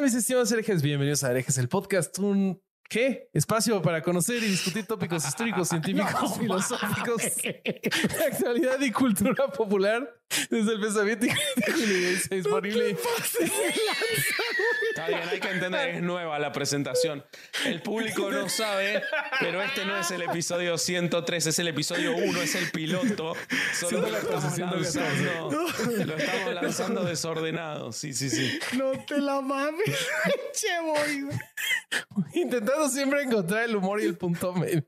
¿Qué tal mis estimados herejes? Bienvenidos a Herejes el podcast, un ¿Qué? Espacio para conocer y discutir tópicos históricos, científicos, filosóficos, actualidad y cultura popular desde el pensamiento y disponible. Está bien, hay que entender, es nueva la presentación. El público no sabe, pero este no es el episodio 103, es el episodio 1, es el piloto. Solo lo estamos, lanzando, lo estamos lanzando desordenado. Sí, sí, sí. No te la mames. che, voy. Intentando siempre encontrar el humor y el punto medio.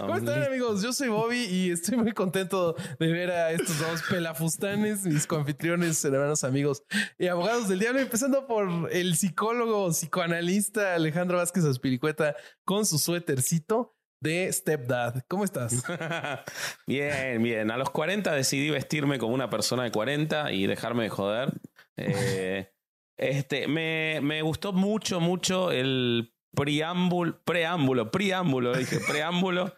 ¿Cómo están amigos? Yo soy Bobby y estoy muy contento de ver a estos dos pelafustanes, mis coanfitriones, hermanos, amigos y abogados del diablo, empezando por el psicólogo, psicoanalista Alejandro Vázquez Aspiricueta con su suétercito de Stepdad. ¿Cómo estás? bien, bien. A los 40 decidí vestirme como una persona de 40 y dejarme de joder. Eh, este, me, me gustó mucho, mucho el preámbulo, preámbulo, preámbulo, dije, preámbulo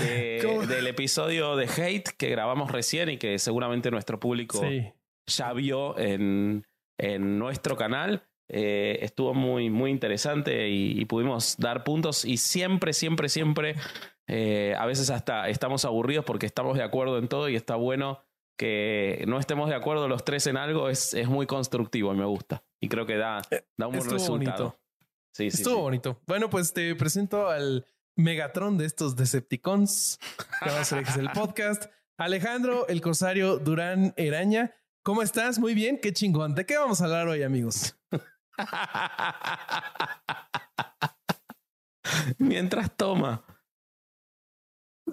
de- del episodio de Hate que grabamos recién y que seguramente nuestro público Sí. ya vio en, en nuestro canal. Eh, estuvo muy, muy interesante y, y pudimos dar puntos y siempre, siempre, siempre, eh, a veces hasta estamos aburridos porque estamos de acuerdo en todo y está bueno que no estemos de acuerdo los tres en algo, es, es muy constructivo y me gusta. Y creo que da, da un buen resultado. bonito. Sí, sí, Estuvo sí. bonito. Bueno, pues te presento al Megatron de estos Decepticons. que vamos a el podcast. Alejandro, el Corsario Durán Eraña. ¿Cómo estás? Muy bien, qué chingón. ¿De qué vamos a hablar hoy, amigos? Mientras toma.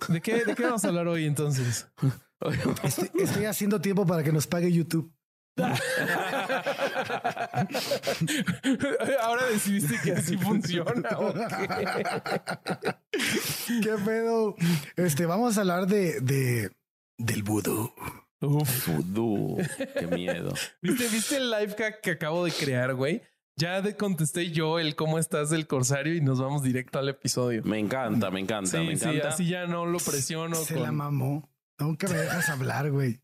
¿De qué, ¿De qué vamos a hablar hoy entonces? Estoy, estoy haciendo tiempo para que nos pague YouTube. Ahora decidiste que así funciona. ¿o qué? ¿Qué pedo? Este, vamos a hablar de, de del vudú. Uf. Vudú. Qué miedo. ¿Viste, ¿Viste el live hack que acabo de crear, güey? Ya contesté yo el cómo estás del Corsario y nos vamos directo al episodio. Me encanta, me encanta, me Sí, sí, encanta. así ya no lo presiono. Se con- la mamó. Nunca me dejas hablar, güey.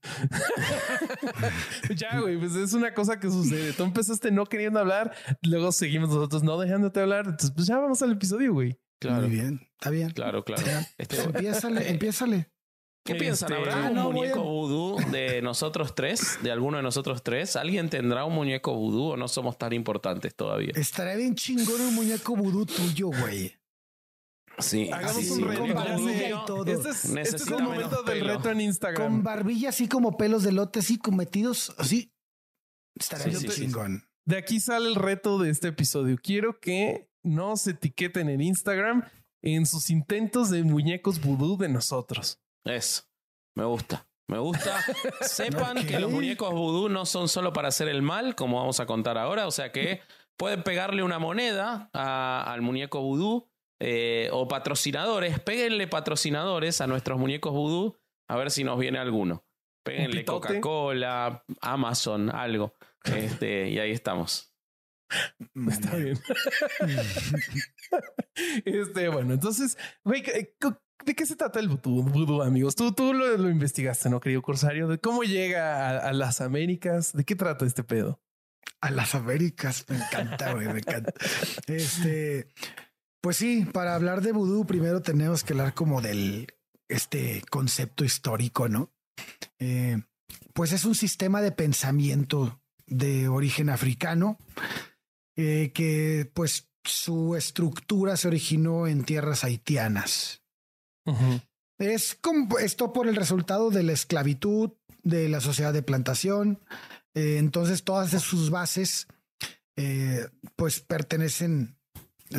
Ya, güey, pues es una cosa que sucede. Tú empezaste no queriendo hablar, luego seguimos nosotros no dejándote hablar. Entonces, pues ya vamos al episodio, güey. Claro, Muy bien. Está bien. claro, claro. Este- Empiézale, empiézale. ¿Qué Este- piensan? ¿Habrá Ah, un no, muñeco a- vudú de nosotros tres? ¿De alguno de nosotros tres? ¿Alguien tendrá un muñeco vudú o no somos tan importantes todavía? Estaría bien chingón un muñeco vudú tuyo, güey. Sí, Hagamos sí, un sí. reto. con barbilla y todo. Este es, este es el momento del pelo. reto en Instagram. Con barbilla así como pelos de lote, así como metidos así. Estaría Sí, bien sí, sí. chingón. De aquí sale el reto de este episodio. Quiero que nos etiqueten en Instagram en sus intentos de muñecos vudú de nosotros. Eso. Me gusta. Me gusta. Sepan que los muñecos vudú no son solo para hacer el mal, como vamos a contar ahora. O sea que pueden pegarle una moneda a- al muñeco vudú eh, o patrocinadores. Péguenle patrocinadores a nuestros muñecos vudú a ver si nos viene alguno. Péguenle? Coca-Cola, Amazon, algo. Este, y ahí estamos. Está bien. este, bueno, entonces, güey, ¿qué- qué- ¿de qué se trata el vudú, vudú, amigos? Tú, tú lo, lo investigaste, ¿no, querido Corsario? ¿De cómo llega a, a las Américas? ¿De qué trata este pedo? A las Américas. Me encanta, güey. Me encanta. Este, pues sí, para hablar de vudú, primero tenemos que hablar como del este concepto histórico, ¿no? Eh, pues es un sistema de pensamiento de origen africano eh, que, pues, su estructura se originó en tierras haitianas. Es como esto por el resultado de la esclavitud, de la sociedad de plantación. Eh, entonces, todas sus bases, pues pertenecen, en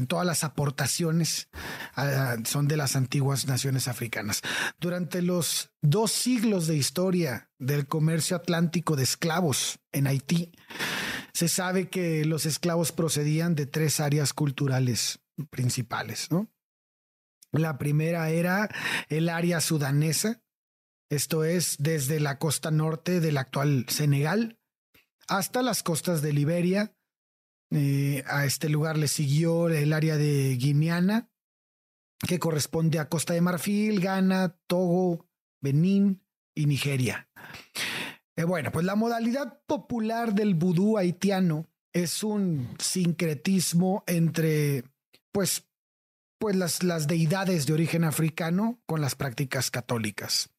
todas las aportaciones a- son de las antiguas naciones africanas. Durante los dos siglos de historia del comercio atlántico de esclavos en Haití, se sabe que los esclavos procedían de tres áreas culturales principales, ¿no? La primera era el área sudanesa, esto es desde la costa norte del actual Senegal hasta las costas de Liberia. Eh, a este lugar le siguió el área de Guineana, que corresponde a Costa de Marfil, Ghana, Togo, Benín y Nigeria. Eh, bueno, pues la modalidad popular del vudú haitiano es un sincretismo entre, pues, pues las, las deidades de origen africano con las prácticas católicas.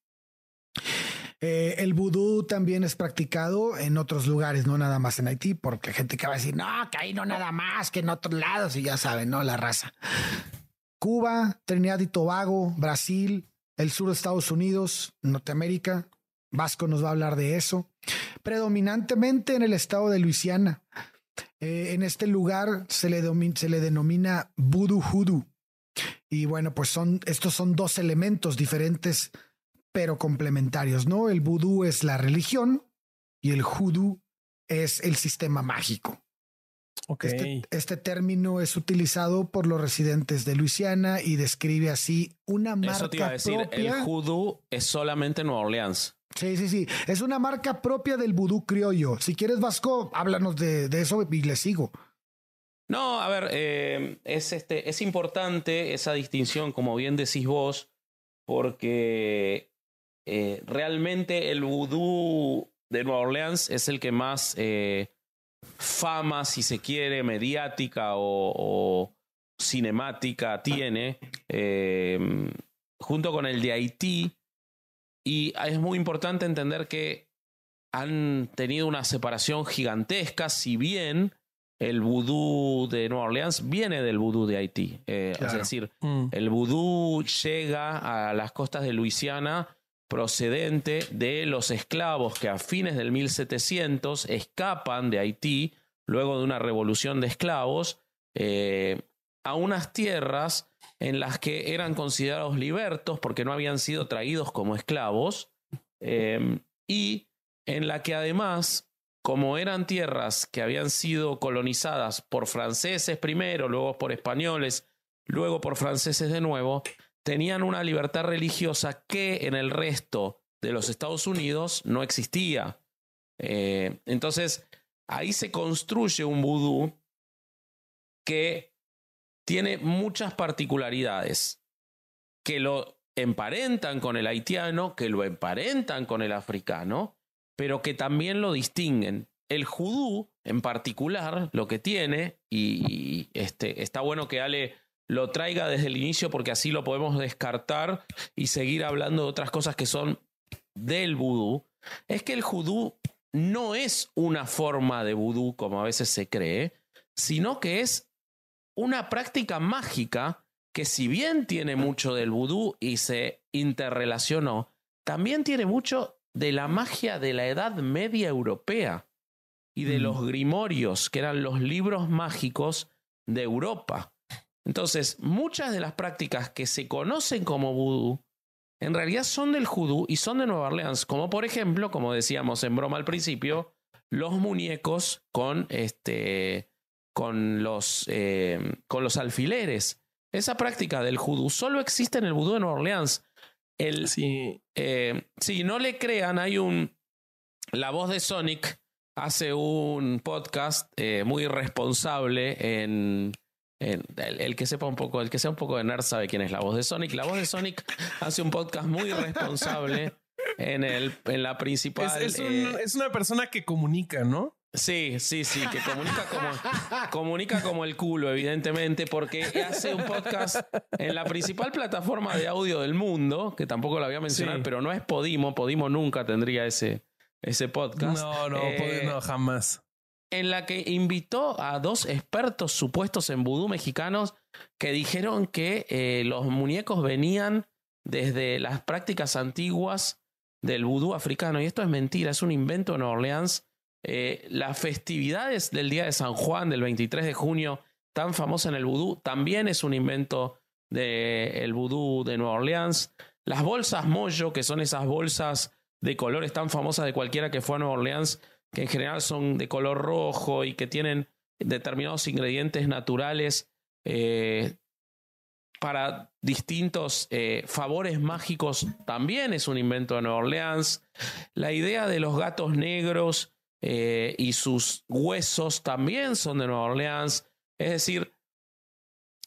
Eh, el vudú también es practicado en otros lugares, no nada más en Haití, porque hay gente que va a decir, no, que ahí no nada más, que en otros lados, y ya saben, ¿no? La raza. Cuba, Trinidad y Tobago, Brasil, el sur de Estados Unidos, Norteamérica. Vasco nos va a hablar de eso. Predominantemente en el estado de Luisiana. Eh, en este lugar se le, se le denomina voodoo hoodoo. Y bueno, pues son, estos son dos elementos diferentes pero complementarios, ¿no? El vudú es la religión y el hoodoo es el sistema mágico. Este, este, término es utilizado por los residentes de Luisiana y describe así una marca Eso te iba a decir, el hoodoo es solamente Nueva Orleans. Sí, sí, sí. Es una marca propia del vudú criollo. Si quieres, Vasco, háblanos de, eso y le sigo. No, a ver, eh, es, este, es importante esa distinción, como bien decís vos, porque eh, realmente el vudú de Nueva Orleans es el que más eh, fama, si se quiere, mediática o, cinemática tiene, eh, junto con el de Haití. Y es muy importante entender que han tenido una separación gigantesca, si bien el vudú de Nueva Orleans viene del vudú de Haití. Es decir, mm. el vudú llega a las costas de Luisiana procedente de los esclavos que a fines del 1700 escapan de Haití luego de una revolución de esclavos eh, a unas tierras en las que eran considerados libertos porque no habían sido traídos como esclavos eh, y en la que además, como eran tierras que habían sido colonizadas por franceses primero, luego por españoles, luego por franceses de nuevo, tenían una libertad religiosa que en el resto de los Estados Unidos no existía. Eh, entonces, ahí se construye un vudú que tiene muchas particularidades, que lo emparentan con el haitiano, que lo emparentan con el africano, pero que también lo distinguen. El judú, en particular, lo que tiene, y este, está bueno que Ale lo traiga desde el inicio porque así lo podemos descartar y seguir hablando de otras cosas que son del vudú, es que el vudú no es una forma de vudú como a veces se cree, sino que es una práctica mágica que si bien tiene mucho del vudú y se interrelacionó, también tiene mucho de la magia de la Edad Media Europea y de mm. los grimorios, que eran los libros mágicos de Europa. Entonces, muchas de las prácticas que se conocen como vudú, en realidad son del judú y son de Nueva Orleans, como por ejemplo, como decíamos en broma al principio, los muñecos con, este, con, los, eh, con los alfileres. Esa práctica del judú solo existe en el vudú de Nueva Orleans. El, sí. Eh, si no le crean, hay un... La voz de Sonic hace un podcast eh, muy responsable en el, que sepa un poco, el que sea un poco de nerd sabe quién es la voz de Sonic. La voz de Sonic hace un podcast muy responsable en, el, en la principal. Es, eh, es, una persona que comunica, ¿no? Sí, sí, sí, que comunica como, comunica como el culo, evidentemente, porque hace un podcast en la principal plataforma de audio del mundo, que tampoco la voy a mencionar, pero no es Podimo. Podimo nunca tendría ese, ese podcast. No, no, eh, no, jamás en la que invitó a dos expertos supuestos en vudú mexicanos que dijeron que eh, los muñecos venían desde las prácticas antiguas del vudú africano. Y esto es mentira, es un invento de Nueva Orleans. Eh, las festividades del Día de San Juan, del 23 de junio, tan famosa en el vudú, también es un invento del vudú de Nueva Orleans. Las bolsas Moyo, que son esas bolsas de colores tan famosas de cualquiera que fue a Nueva Orleans, que en general son de color rojo y que tienen determinados ingredientes naturales eh, para distintos eh, favores mágicos también es un invento de Nueva Orleans. La idea de los gatos negros eh, y sus huesos también son de Nueva Orleans. Es decir,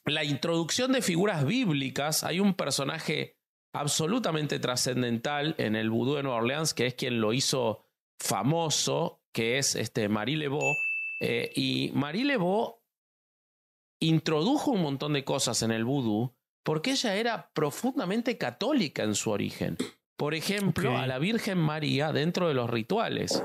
la introducción de figuras bíblicas, hay un personaje absolutamente trascendental en el vudú de Nueva Orleans, que es quien lo hizo famoso, que es este Marie Lebeau. Eh, y Marie Lebeau introdujo un montón de cosas en el vudú porque ella era profundamente católica en su origen. Por ejemplo, a la Virgen María dentro de los rituales.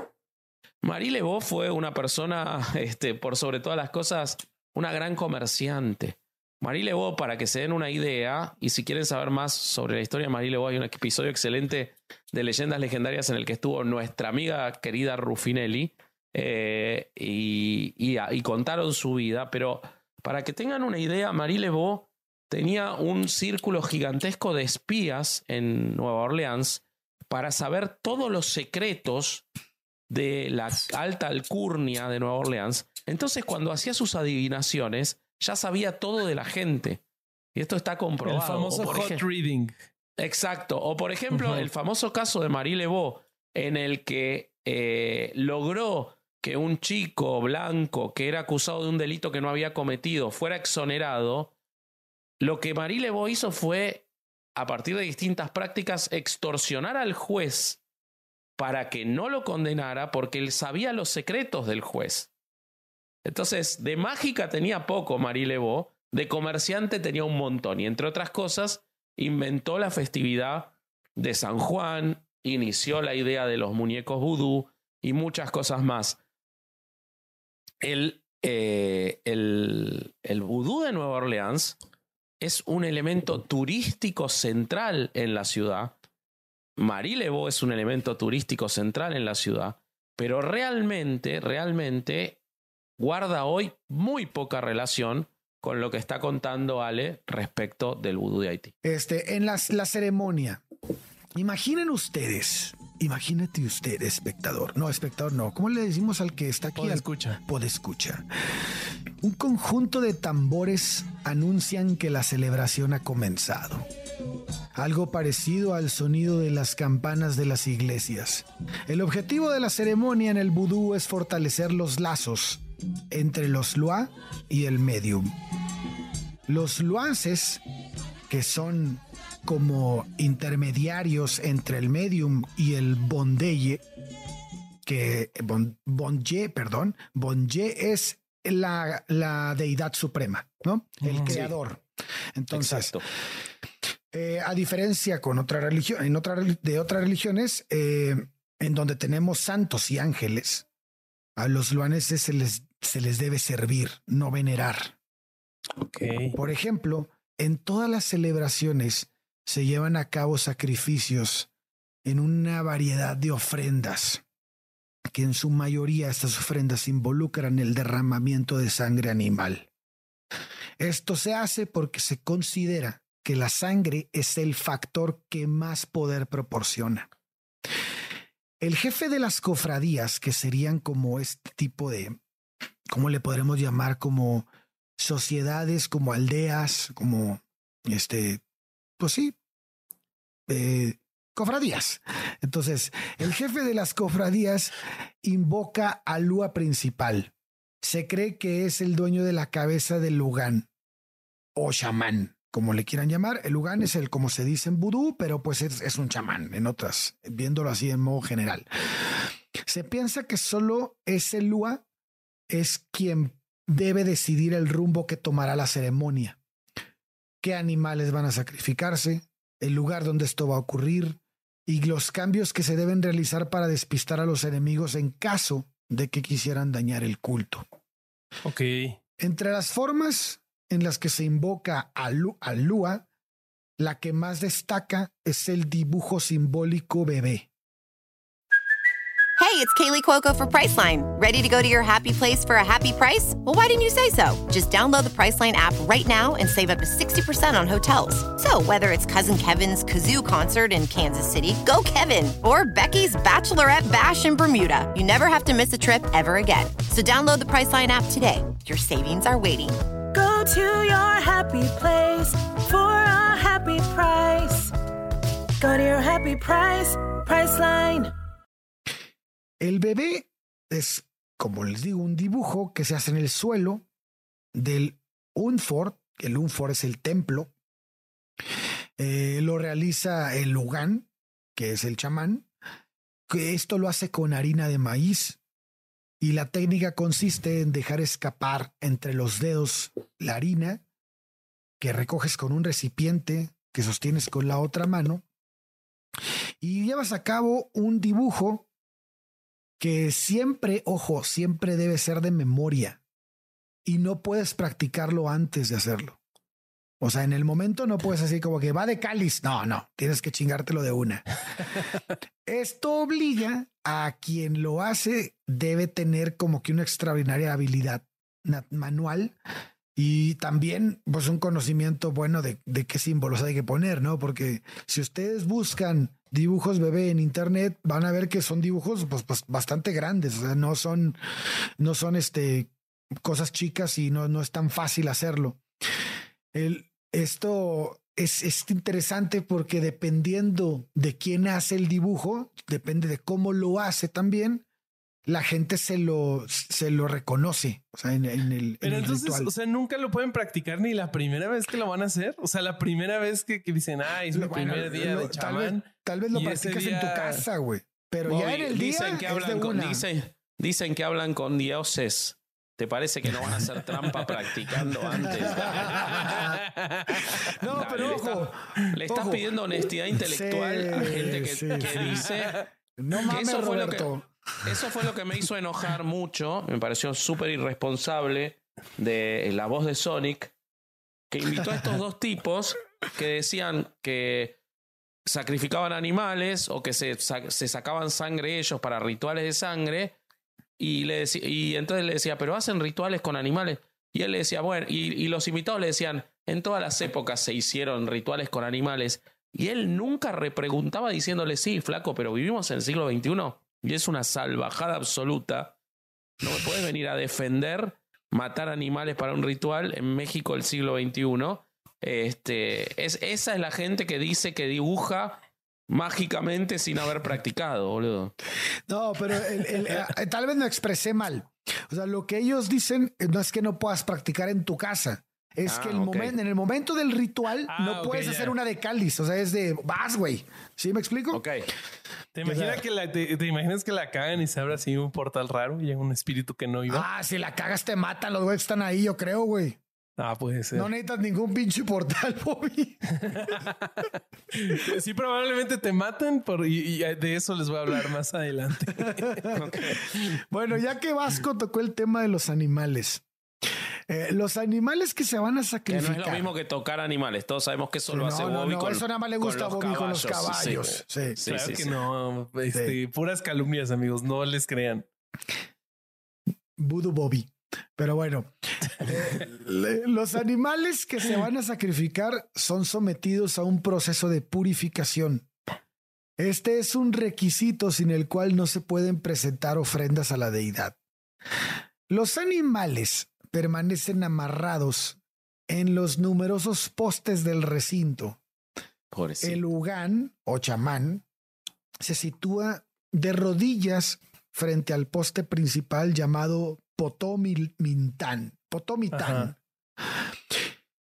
Marie Lebeau fue una persona, este, por sobre todas las cosas, una gran comerciante. Marie Lebeau, para que se den una idea, y si quieren saber más sobre la historia de Marie Lebeau, hay un episodio excelente de Leyendas Legendarias en el que estuvo nuestra amiga querida Rufinelli eh, y, y, contaron su vida. Pero para que tengan una idea, Marie Lebeau tenía un círculo gigantesco de espías en Nueva Orleans para saber todos los secretos de la alta alcurnia de Nueva Orleans. Entonces, cuando hacía sus adivinaciones, ya sabía todo de la gente. Y esto está comprobado. El famoso hot reading. Exacto. O por ejemplo, el famoso caso de Marie Lebeau, en el que eh, logró que un chico blanco que era acusado de un delito que no había cometido fuera exonerado. Lo que Marie Lebeau hizo fue, a partir de distintas prácticas, extorsionar al juez para que no lo condenara porque él sabía los secretos del juez. Entonces, de mágica tenía poco Marie Lebeau, de comerciante tenía un montón. Y entre otras cosas, inventó la festividad de San Juan, inició la idea de los muñecos vudú y muchas cosas más. El, eh, el, vudú de Nueva Orleans es un elemento turístico central en la ciudad. Marie Lebeau es un elemento turístico central en la ciudad, pero realmente, realmente guarda hoy muy poca relación con lo que está contando Ale respecto del vudú de Haití. Este, en la ceremonia, imaginen ustedes, imagínate usted, espectador, no, espectador no, ¿cómo le decimos al que está aquí? Pod escucha. escucha. Un conjunto de tambores anuncian que la celebración ha comenzado algo parecido al sonido de las campanas de las iglesias. El objetivo de la ceremonia en el vudú es fortalecer los lazos entre los Lua y el medium. Los Luances, que son como intermediarios entre el medium y el bondeye, que bon, perdón, bonje es la, la, deidad suprema, ¿no? El creador. Entonces, eh, a diferencia con otra religión, en otra, de otras religiones, eh, en donde tenemos santos y ángeles, a los luaneses se les, se les debe servir, no venerar. Okay. Por ejemplo, en todas las celebraciones se llevan a cabo sacrificios en una variedad de ofrendas, que en su mayoría estas ofrendas involucran el derramamiento de sangre animal. Esto se hace porque se considera que la sangre es el factor que más poder proporciona. El jefe de las cofradías, que serían como este tipo de, ¿cómo le podremos llamar? Como sociedades, como aldeas, como este, pues sí, eh, cofradías. Entonces, el jefe de las cofradías invoca al Lua principal. Se cree que es el dueño de la cabeza del Lugán o chamán como le quieran llamar. El Lugan es el, como se dice en vudú, pero pues es, un chamán, en otras, viéndolo así en modo general. Se piensa que solo ese Lua es quien debe decidir el rumbo que tomará la ceremonia. ¿Qué animales van a sacrificarse? El lugar donde esto va a ocurrir y los cambios que se deben realizar para despistar a los enemigos en caso de que quisieran dañar el culto. Ok. Entre las formas en las que se invoca a, Lua, la que más destaca es el dibujo simbólico bebé. Hey, it's Kaylee Cuoco for Priceline. Ready to go to your happy place for a happy price? Well, why didn't you say so? Just download the Priceline app right now and save up to 60% on hotels. So, whether it's Cousin Kevin's Kazoo concert in Kansas City, go Kevin, or Becky's Bachelorette Bash in Bermuda, you never have to miss a trip ever again. So, download the Priceline app today. Your savings are waiting. Go to your happy place for a happy price. Go to your happy price, Priceline. El bebé es, como les digo, un dibujo que se hace en el suelo del Unford. El Unford es el templo. Eh, lo realiza el Lugan, que es el chamán. Esto lo hace con harina de maíz. Y la técnica consiste en dejar escapar entre los dedos la harina que recoges con un recipiente que sostienes con la otra mano y llevas a cabo un dibujo que siempre, ojo, siempre debe ser de memoria y no puedes practicarlo antes de hacerlo. O sea, en el momento no puedes así como que va de cáliz. No, no, tienes que chingártelo de una. Esto obliga a quien lo hace, debe tener como que una extraordinaria habilidad manual y también pues un conocimiento bueno de, de qué símbolos hay que poner, ¿no? Porque si ustedes buscan dibujos bebé en internet, van a ver que son dibujos pues, pues bastante grandes, no son, no son este, cosas chicas y no, no es tan fácil hacerlo. El, esto es, es interesante porque dependiendo de quién hace el dibujo, depende de cómo lo hace también, la gente se lo, se lo reconoce. O sea, en, en el. Pero en el entonces, ritual. o sea, nunca lo pueden practicar ni la primera vez que lo van a hacer. O sea, la primera vez que, que dicen, ah, es mi Bueno, primer día lo- de tal, vez, chamán. tal vez lo practicas en tu casa, güey. Pero ya en el día dicen que es de hablan con, una. dicen, dicen que hablan con dioses. ¿Te parece que no van a hacer trampa practicando antes? No, Dale, pero le ojo. Le estás pidiendo honestidad intelectual a gente que, sí, que sí. dice. No mames, eso fue lo que-. Eso fue lo que me hizo enojar mucho. Me pareció súper irresponsable de la voz de Sonic, que invitó a estos dos tipos que decían que sacrificaban animales o que se, se sacaban sangre ellos para rituales de sangre. Y, le decí- y entonces le decía, pero hacen rituales con animales. Y él le decía, bueno, y, y los invitados le decían, en todas las épocas se hicieron rituales con animales. Y él nunca repreguntaba diciéndole, sí, flaco, pero vivimos en el siglo XXI y es una salvajada absoluta. No me puedes venir a defender matar animales para un ritual en México del siglo XXI. Este, es, esa es la gente que dice que dibuja mágicamente sin haber practicado, boludo. No, pero el- el- eh, tal vez me expresé mal. O sea, lo que ellos dicen no es que no puedas practicar en tu casa. Es Ah, que el en el momento del ritual Ah, no puedes hacer una de cáliz. O sea, es de vas, güey. ¿Sí me explico? Ok. ¿Te imaginas sea- que la, te, te imaginas que la cagan y se abre así un portal raro y llega un espíritu que no iba? Ah, si la cagas te matan los güeyes están ahí, yo creo, güey. Ah, puede ser. No necesitas ningún pinche portal, Bobby. Sí, probablemente te maten por, y, y de eso les voy a hablar más adelante. Bueno, ya que Vasco tocó el tema de los animales. eh, los animales que se van a Que sacrificar. no es lo mismo que tocar animales. Todos sabemos que eso lo no, hace no, Bobby no, con eso nada más le gusta a los Bobby con los caballos, sí. caballos. Sí. Sí, claro sí, que sí. no. Este, Puras calumnias, amigos. No les crean. Voodoo Bobby. Pero bueno, eh, los animales que se van a sacrificar son sometidos a un proceso de purificación. Este es un requisito sin el cual no se pueden presentar ofrendas a la deidad. Los animales permanecen amarrados en los numerosos postes del recinto. Pobrecito. El Ugán o chamán se sitúa de rodillas frente al poste principal llamado Potomintán. Potomitán.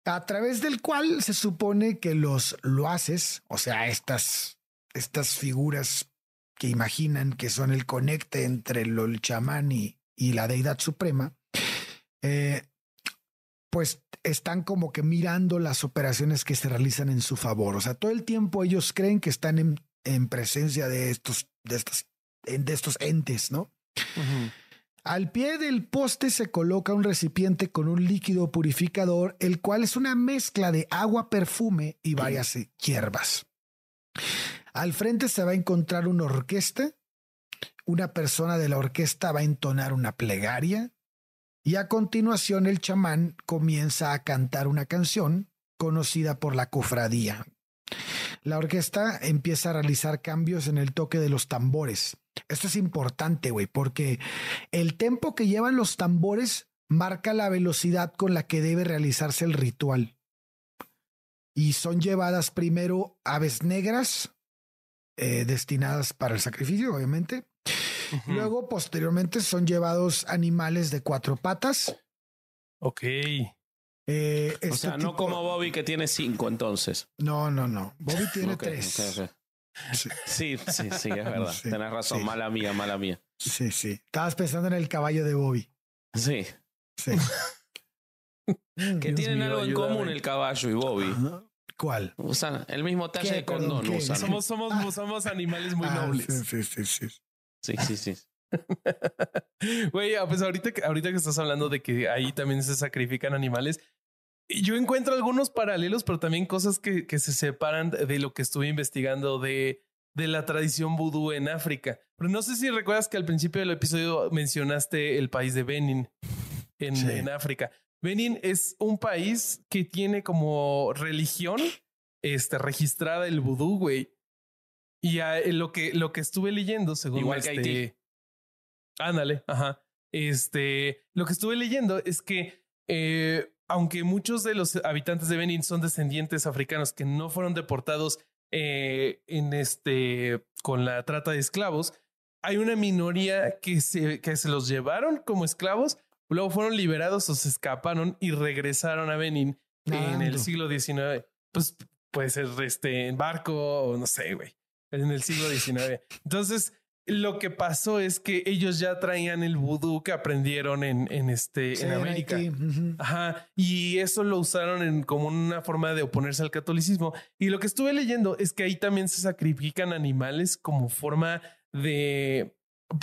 A través del cual se supone que los loaces, o sea, estas, estas figuras que imaginan que son el conecte entre el, chamán y, y la deidad suprema, eh, pues están como que mirando las operaciones que se realizan en su favor. O sea, todo el tiempo ellos creen que están en, en presencia de estos, de estos, de estos entes, ¿no? Al pie del poste se coloca un recipiente con un líquido purificador, el cual es una mezcla de agua, perfume y varias hierbas. Al frente se va a encontrar una orquesta, una persona de la orquesta va a entonar una plegaria y a continuación el chamán comienza a cantar una canción conocida por la cofradía. La orquesta empieza a realizar cambios en el toque de los tambores. Esto es importante, güey, porque el tempo que llevan los tambores marca la velocidad con la que debe realizarse el ritual. Y son llevadas primero aves negras, eh, destinadas para el sacrificio, obviamente. Luego, posteriormente, son llevados animales de cuatro patas. Ok. Eh, O este sea, no como Bobby que tiene cinco entonces. No, no, no. Bobby tiene tres. Sí, Sí, sí, sí, es verdad. Sí, Tenés razón, sí. mala mía, mala mía. sí, sí. Estabas pensando en el caballo de Bobby. Sí. Sí. Que Dios tienen mío, algo en común el caballo y Bobby. ¿Cuál? Usan el mismo talle ¿Qué? de condón. Somos, somos, somos animales muy Ah, nobles. Sí, sí, sí, sí. Sí, sí, sí. Güey, pues ahorita que, ahorita que estás hablando de que ahí también se sacrifican animales, yo encuentro algunos paralelos, pero también cosas que, que se separan de lo que estuve investigando de, de la tradición vudú en África. Pero no sé si recuerdas que al principio del episodio mencionaste el país de Benin en, Sí. en África. Benin es un país que tiene como religión este, registrada el vudú, güey. Y lo, que, lo que estuve leyendo, según Igual que este, Haití. Ándale, ajá. Este, lo que estuve leyendo es que eh, aunque muchos de los habitantes de Benin son descendientes africanos que no fueron deportados eh, en este con la trata de esclavos, hay una minoría que se, que se los llevaron como esclavos, luego fueron liberados o se escaparon y regresaron a Benin en el siglo XIX. Pues puede ser este en barco o no sé, güey, en el siglo XIX. Entonces, lo que pasó es que ellos ya traían el vudú que aprendieron en, en este Sí, en América. Ajá. Y eso lo usaron en, como una forma de oponerse al catolicismo. Y lo que estuve leyendo es que ahí también se sacrifican animales como forma de.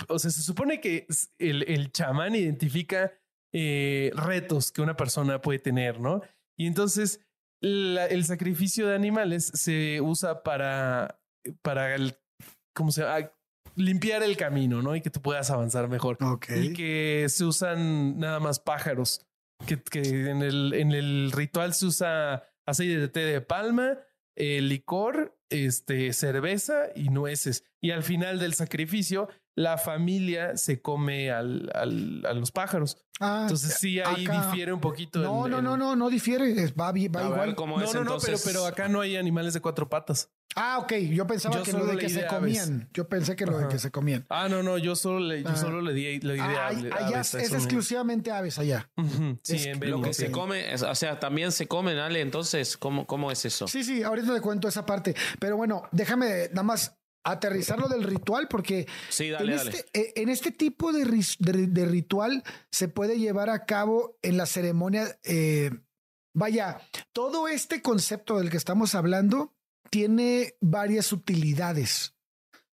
O sea, se supone que el, el chamán identifica eh, retos que una persona puede tener, ¿no? Y entonces la- el sacrificio de animales se usa para, para el, ¿cómo se llama? Limpiar el camino, ¿no? Y que tú puedas avanzar mejor Ok. y que se usan nada más pájaros. Que, que en, el, en el ritual se usa aceite de té de palma, eh, licor, este, cerveza y nueces. Y al final del sacrificio, la familia se come al, al- a los pájaros. Ah, Entonces sí, ahí acá- difiere un poquito. No, no, no, no, no difiere. es- Va, A ver igual. cómo No, es no, no, pero, pero acá no hay animales de cuatro patas. Ah, ok. Yo pensaba Yo que lo solo de que se aves. comían. Yo pensé que lo de Ajá. que se comían. Ah, no, no, yo solo le, yo Ah. solo le di, le di de Ah, ave- allá aves, es exclusivamente aves allá. Sí, es en lo que sí. se come, es- o sea, también se comen, Ale, entonces, ¿cómo, cómo es eso? Sí, sí, ahorita te cuento esa parte. Pero bueno, déjame nada más aterrizar lo del ritual porque Sí, dale, en, dale. este, eh, en este tipo de, ris- de- de ritual se puede llevar a cabo en la ceremonia. eh, vaya, todo este concepto del que estamos hablando tiene varias utilidades.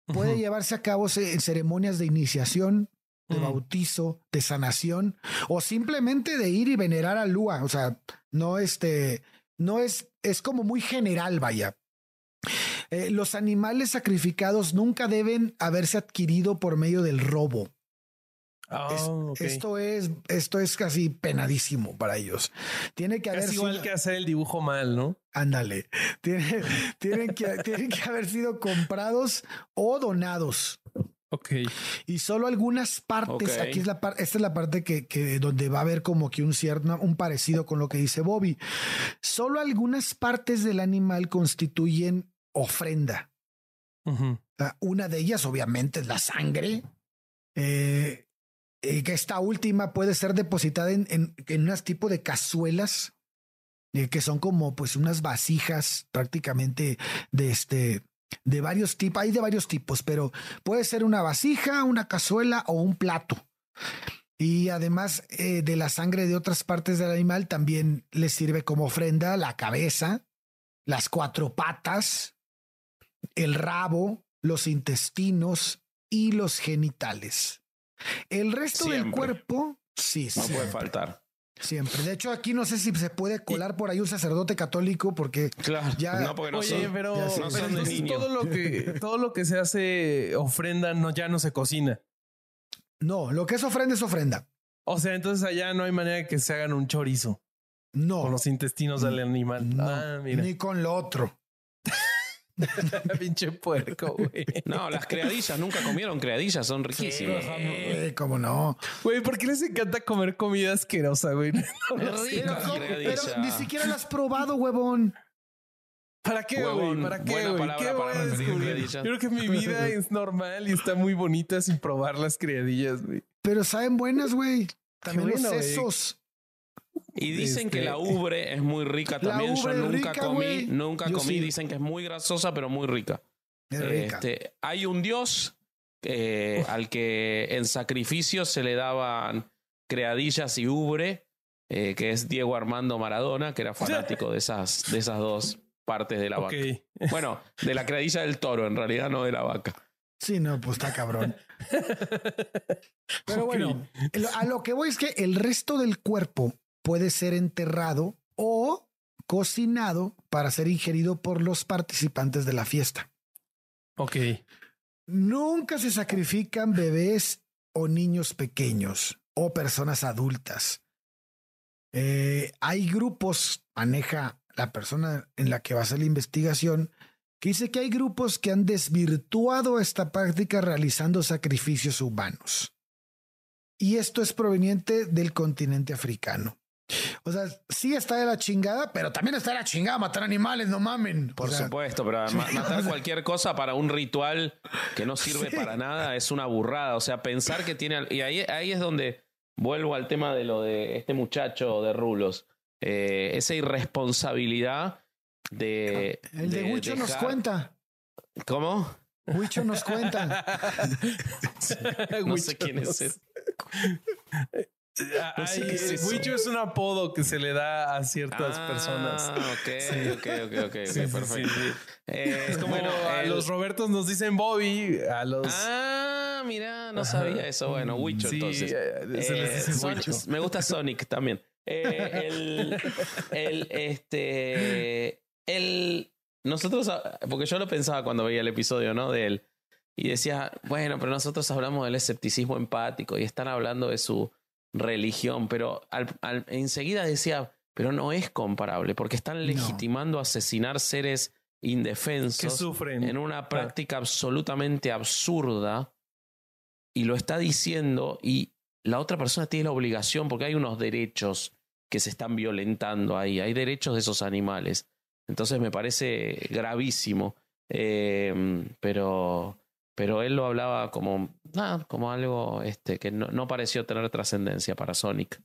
Puede llevarse a cabo en ceremonias de iniciación, de Mm. bautizo, de sanación o simplemente de ir y venerar a Lua. O sea, no este, no es, es como muy general, vaya. Eh, los animales sacrificados nunca deben haberse adquirido por medio del robo. Ah, Es-. Esto es, esto es casi penadísimo para ellos. Tiene que haber Casi igual sido- que hacer el dibujo mal, ¿no? Ándale. Tiene- tienen, que, tienen que haber sido comprados o donados. Ok. Y solo algunas partes, aquí es la parte, esta es la parte que, que donde va a haber como que un cierto, un parecido con lo que dice Bobby. Solo algunas partes del animal constituyen ofrenda. Una de ellas, obviamente, es la sangre. Eh, eh, que esta última puede ser depositada en, en, en unas tipo de cazuelas eh, que son como pues unas vasijas prácticamente de este de varios tipos, hay de varios tipos, pero puede ser una vasija, una cazuela o un plato. Y además eh, de la sangre de otras partes del animal, también le sirve como ofrenda la cabeza, las cuatro patas, el rabo, los intestinos y los genitales. El resto del cuerpo, sí, No sí. puede faltar. Siempre. De hecho, aquí no sé si se puede colar por ahí un sacerdote católico porque Claro. Ya- no, porque no Oye, son- pero, ya pero no entonces todo lo que todo lo que se hace ofrenda no ya no se cocina. no, lo que es ofrenda es ofrenda. O sea, entonces allá no hay manera de que se hagan un chorizo No, con los intestinos del animal. no, ah, mira, ni con lo otro. pinche puerco, güey. No, las creadillas, nunca comieron creadillas, son riquísimas. Eh, ¿Cómo no? Güey, ¿por qué les encanta comer comida asquerosa, güey? No rica Pero, ni siquiera lo has probado, huevón. ¿Para qué, güey? ¿Para qué, güey? ¿Qué para voy a descubrir? Yo creo que mi vida es normal y está muy bonita sin probar las criadillas, güey. Pero saben buenas, güey. También bueno, los güey. sesos. Y dicen que Este- la ubre es muy rica también. Yo nunca rica, comí, nunca Yo comí. sí. Dicen que es muy grasosa, pero muy rica. Es rica. Este, hay un dios eh, al que en sacrificio se le daban creadillas y ubre, eh, que es Diego Armando Maradona, que era fanático de esas, de esas dos partes de la vaca. Bueno, de la creadilla del toro, en realidad no de la vaca. Sí, no, pues está cabrón. Pero bueno, a lo que voy es que el resto del cuerpo puede ser enterrado o cocinado para ser ingerido por los participantes de la fiesta. Ok. Nunca se sacrifican bebés o niños pequeños o personas adultas. Eh, hay grupos, maneja la persona en la que va a hacer la investigación, que dice que hay grupos que han desvirtuado esta práctica realizando sacrificios humanos. Y esto es proveniente del continente africano. O sea, sí está de la chingada, pero también está de la chingada matar animales, no mamen. Por O sea, supuesto, pero ma- matar cualquier cosa para un ritual que no sirve Sí. para nada es una burrada. O sea, pensar que tiene. Y ahí, ahí es donde vuelvo al tema de lo de este muchacho de Rulos. Eh, esa irresponsabilidad de. El de Huicho nos dejar- cuenta. ¿Cómo? Huicho nos cuenta. No sé quién es ese. No sé Ay, es un apodo que se le da a ciertas Ah, personas. Ok, ok, ok, ok, ok, Sí, perfecto. sí. Eh, Es como bueno, a el- los Robertos nos dicen Bobby, a los. Ah, mira, no sabía eso. Bueno, Sí, entonces. eh, se les Eh, dice Sonic- Huicho. me gusta Sonic también. Eh, el, el, este, el, nosotros, porque yo lo pensaba cuando veía el episodio, ¿no? De él. Y decía, bueno, pero nosotros hablamos del escepticismo empático y están hablando de su religión, pero al, al- enseguida decía, pero no es comparable, porque están legitimando asesinar seres que indefensos sufren. en una práctica absolutamente absurda y lo está diciendo y la otra persona tiene la obligación porque hay unos derechos que se están violentando ahí, hay derechos de esos animales. Entonces me parece gravísimo, Eh, pero, pero él lo hablaba como, nada, como algo este, que no, no pareció tener trascendencia para Sonic.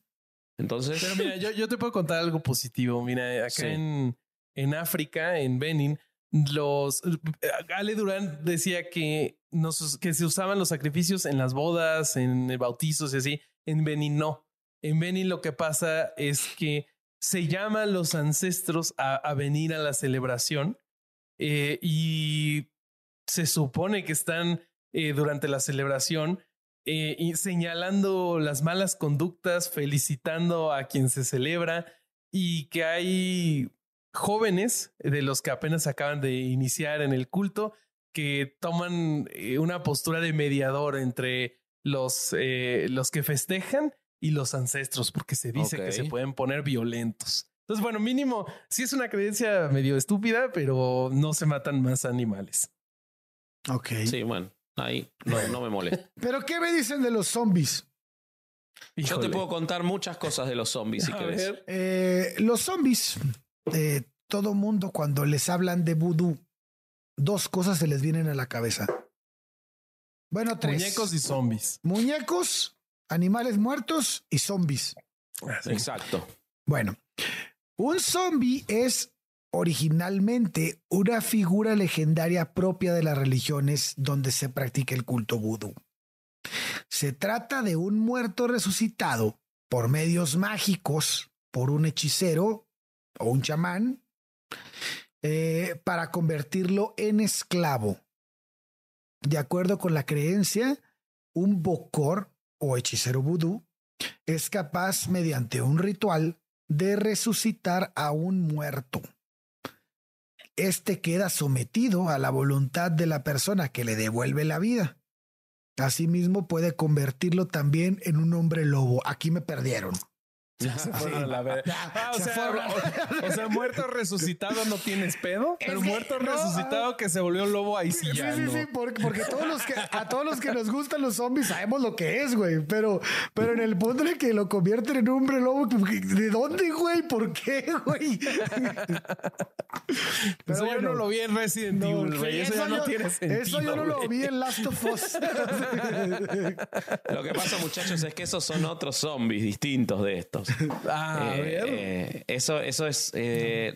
Entonces, Pero mira, yo, yo te puedo contar algo positivo. Mira, acá Sí. en, en África, en Benin, los Ale Durán decía que, nos, que se usaban los sacrificios en las bodas, en bautizos y así. En Benin no. En Benin lo que pasa es que se llaman los ancestros a, a venir a la celebración eh, y se supone que están eh, durante la celebración eh, y señalando las malas conductas, felicitando a quien se celebra y que hay jóvenes de los que apenas acaban de iniciar en el culto que toman eh, una postura de mediador entre los, los que festejan y los ancestros, porque se dice que se pueden poner violentos. Entonces, bueno, mínimo, sí es una creencia medio estúpida, pero no se matan más animales. Ok. sí, bueno, ahí no, no me molesta. Pero ¿qué me dicen de los zombies? Yo te puedo contar muchas cosas de los zombies si querés. Eh, los zombies, eh, todo mundo cuando les hablan de vudú, dos cosas se les vienen a la cabeza. Bueno, tres. Muñecos y zombies. Muñecos, animales muertos y zombies. Exacto. Bueno, un zombie es originalmente una figura legendaria propia de las religiones donde se practica el culto vudú. Se trata de un muerto resucitado por medios mágicos, por un hechicero o un chamán, eh, para convertirlo en esclavo. De acuerdo con la creencia, un bocor o hechicero vudú es capaz, mediante un ritual, de resucitar a un muerto. Este queda sometido a la voluntad de la persona que le devuelve la vida. Asimismo, puede convertirlo también en un hombre lobo. Aquí me perdieron. Ya se fueron a la ver- Ya, Ah, o, se sea, fueron. o- o sea, muerto resucitado no tienes pedo, pero que muerto no, resucitado que se volvió lobo ahí sí Sí, ya sí, no. sí, porque, porque todos los que, a todos los que nos gustan los zombies sabemos lo que es, güey. Pero, pero en el punto en el que lo convierten en un hombre lobo, ¿de dónde, güey? ¿Por qué, güey? Pero Eso yo bueno. no lo vi en Resident No, Evil, güey. Eso, ya no yo- tiene sentido. Eso yo no lo vi en Last of Us. Lo que pasa, muchachos, es que esos son otros zombies distintos de estos. Ah, a Eh, ver. eh, eso, eso es. eh,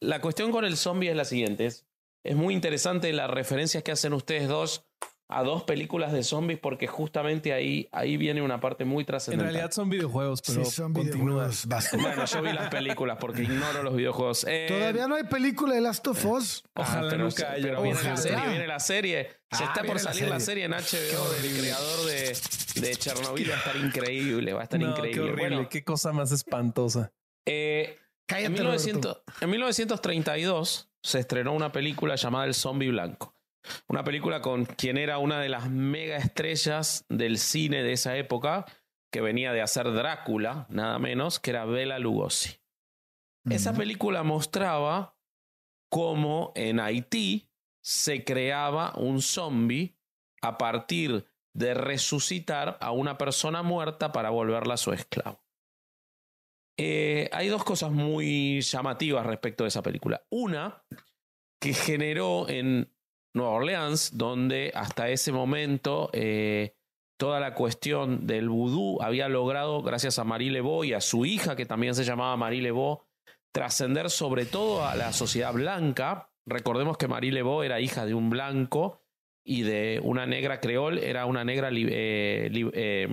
la cuestión con el zombie es la siguiente: es, es muy interesante las referencias que hacen ustedes dos a dos películas de zombies, porque justamente ahí, ahí viene una parte muy en trascendental. realidad son videojuegos, pero sí, son continúa. videojuegos bastante. Bueno, yo vi las películas porque ignoro los videojuegos. Eh, Todavía no hay película de Last of Us. ah, Ojalá pero, nunca haya. pero viene la serie, viene la serie. Se Ah, está por viene la salir la serie, serie. en HBO del creador de, de Chernobyl. Va a estar increíble, va a estar No, qué increíble. horrible, Bueno, qué cosa más espantosa. eh, Cállate, En, Roberto. 1900 en 1932 se estrenó una película llamada El Zombie Blanco. Una película con quien era una de las mega estrellas del cine de esa época, que venía de hacer Drácula, nada menos, que era Bela Lugosi. Esa película mostraba cómo en Haití se creaba un zombie a partir de resucitar a una persona muerta para volverla su esclavo. Eh, hay dos cosas muy llamativas respecto de esa película. Una, que generó en Nueva Orleans, donde hasta ese momento eh, toda la cuestión del vudú había logrado, gracias a Marie Lebeau y a su hija, que también se llamaba Marie Lebeau, trascender sobre todo a la sociedad blanca. Recordemos que Marie Lebeau era hija de un blanco y de una negra creol, era una negra eh, eh,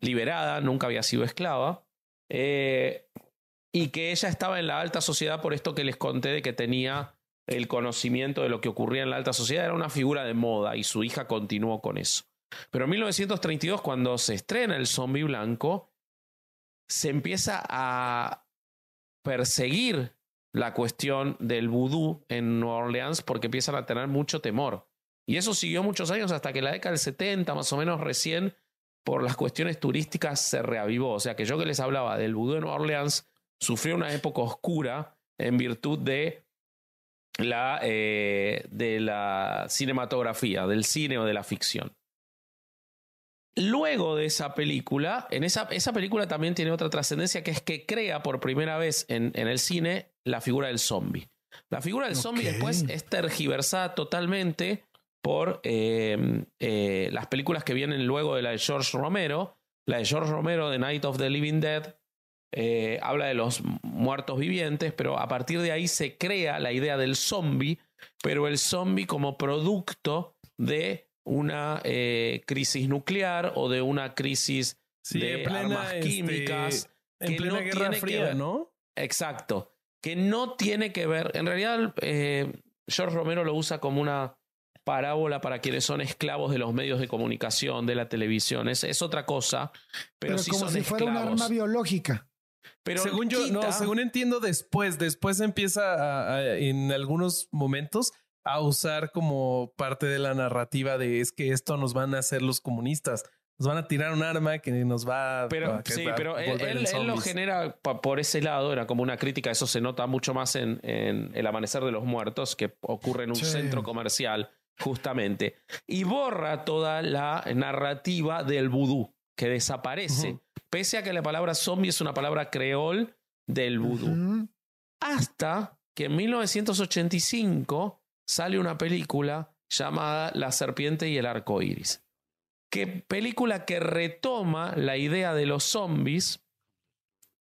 liberada, nunca había sido esclava. Eh, y que ella estaba en la alta sociedad por esto que les conté de que tenía el conocimiento de lo que ocurría en la alta sociedad, era una figura de moda y su hija continuó con eso. Pero en 1932, cuando se estrena El Zombie Blanco, se empieza a perseguir la cuestión del vudú en Nueva Orleans porque empiezan a tener mucho temor. Y eso siguió muchos años hasta que la década del 70, más o menos recién, por las cuestiones turísticas se reavivó. O sea que yo que les hablaba del vudú de Nueva Orleans, sufrió una época oscura en virtud de la, eh, de la cinematografía, del cine o de la ficción. Luego de esa película, en esa, esa película también tiene otra trascendencia que es que crea por primera vez en, en el cine la figura del zombie. La figura del zombie después es tergiversada totalmente por eh, eh, las películas que vienen luego de la de George Romero. La de George Romero, The Night of the Living Dead, eh, habla de los muertos vivientes, pero a partir de ahí se crea la idea del zombie, pero el zombie como producto de una eh, crisis nuclear o de una crisis Sí, de en plena, armas este, químicas. en que plena no Guerra tiene que Fría, ver. ¿no? Exacto. Que no tiene que ver. En realidad, eh, George Romero lo usa como una parábola para quienes son esclavos de los medios de comunicación, de la televisión. Es, es otra cosa, pero, Pero, sí como son si fuera un esclavos. arma biológica. Pero según yo, no, según entiendo, después, después empieza a- a- en algunos momentos a usar como parte de la narrativa de es que esto nos van a hacer los comunistas. Nos van a tirar un arma que nos va a- Pero, a- sí, va a pero él, él- él lo genera por ese lado, era como una crítica, eso se nota mucho más en, en El Amanecer de los Muertos, que ocurre en un Sí. centro comercial, justamente, y borra toda la narrativa del vudú, que desaparece. Pese a que la palabra zombie es una palabra creol del vudú. Hasta que en 1985 sale una película llamada La serpiente y el arco iris. Que película que retoma la idea de los zombies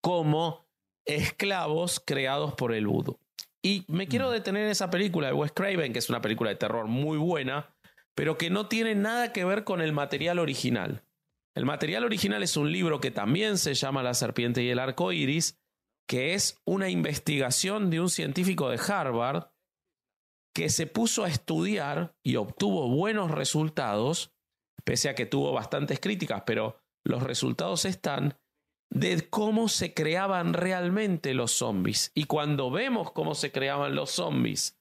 como esclavos creados por el vudú. Y me quiero detener en esa película de Wes Craven, que es una película de terror muy buena, pero que no tiene nada que ver con el material original. El material original es un libro que también se llama La serpiente y el arco iris, que es una investigación de un científico de Harvard que se puso a estudiar y obtuvo buenos resultados, pese a que tuvo bastantes críticas, pero los resultados están de cómo se creaban realmente los zombies. Y cuando vemos cómo se creaban los zombies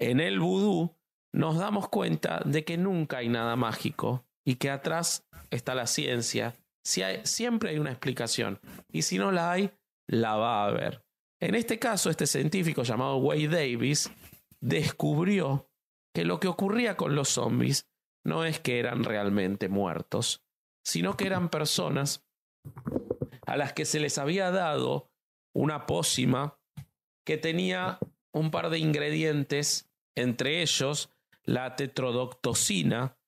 en el vudú, nos damos cuenta de que nunca hay nada mágico y que atrás está la ciencia. Si hay, siempre hay una explicación. Y si no la hay, la va a haber. En este caso, este científico llamado Wade Davis descubrió que lo que ocurría con los zombies no es que eran realmente muertos, sino que eran personas a las que se les había dado una pócima que tenía un par de ingredientes, entre ellos la tetrodoctosina,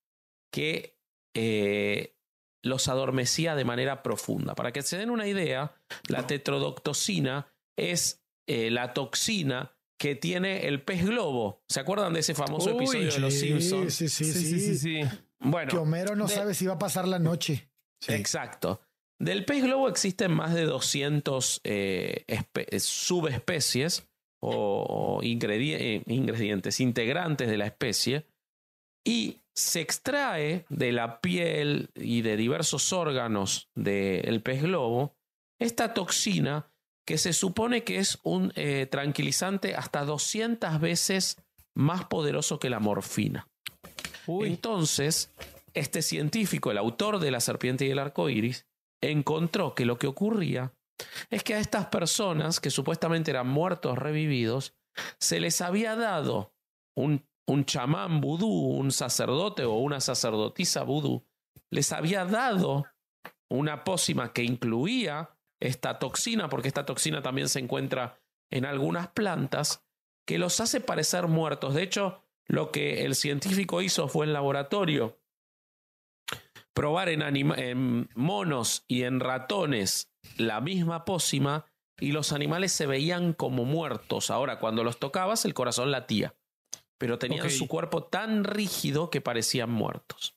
que eh, los adormecía de manera profunda. Para que se den una idea, la tetrodoctosina es eh, la toxina que tiene el pez globo. ¿Se acuerdan de ese famoso episodio de Los Simpsons? Sí, sí, sí, sí, sí. Bueno, que Homero no sabe si va a pasar la noche. Exacto. Del pez globo existen más de 200 eh, subespecies o, eh, ingredientes, integrantes de la especie, y se extrae de la piel y de diversos órganos del pez globo esta toxina que se supone que es un eh, tranquilizante hasta 200 veces más poderoso que la morfina. Entonces, este científico, el autor de La serpiente y el arco iris, encontró que lo que ocurría es que a estas personas, que supuestamente eran muertos revividos, se les había dado un, un chamán vudú, un sacerdote o una sacerdotisa vudú, les había dado una pócima que incluía esta toxina, porque esta toxina también se encuentra en algunas plantas, que los hace parecer muertos. De hecho, lo que el científico hizo fue en laboratorio probar en, en monos y en ratones la misma pócima y los animales se veían como muertos. Ahora, cuando los tocabas, el corazón latía, pero tenían su cuerpo tan rígido que parecían muertos.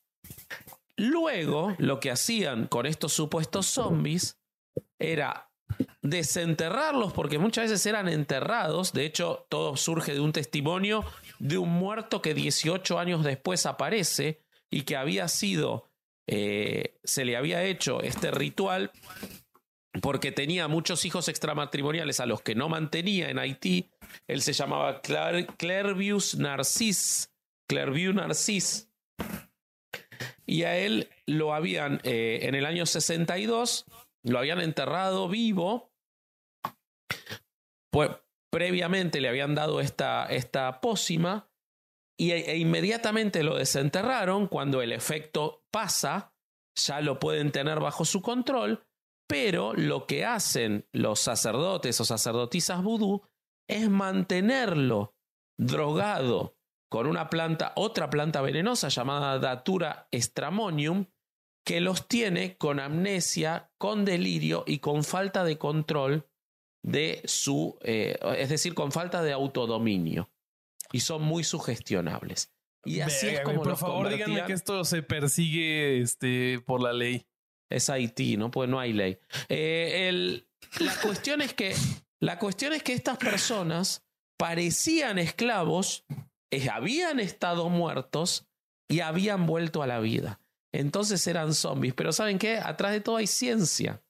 Luego, lo que hacían con estos supuestos zombies era desenterrarlos porque muchas veces eran enterrados. De hecho, todo surge de un testimonio de un muerto que 18 años después aparece y que había sido, eh, se le había hecho este ritual porque tenía muchos hijos extramatrimoniales a los que no mantenía en Haití. Él se llamaba Clervius Narcis. Clervius Narcis. Y a él lo habían, eh, en el año 62, lo habían enterrado vivo. Pues previamente le habían dado esta, esta pócima y, e inmediatamente lo desenterraron. Cuando el efecto pasa, ya lo pueden tener bajo su control pero lo que hacen los sacerdotes o sacerdotisas vudú es mantenerlo drogado con una planta, otra planta venenosa llamada Datura stramonium, que los tiene con amnesia, con delirio y con falta de control de su, eh, es decir, con falta de autodominio. Y son muy sugestionables. Y así es como Por favor, díganme que esto se persigue este, por la ley es Haití, ¿no? Pues no hay ley. Eh, la, cuestión es que, la cuestión es que estas personas parecían esclavos, habían estado muertos y habían vuelto a la vida. Entonces eran zombies. Pero ¿saben qué? Atrás de todo hay ciencia.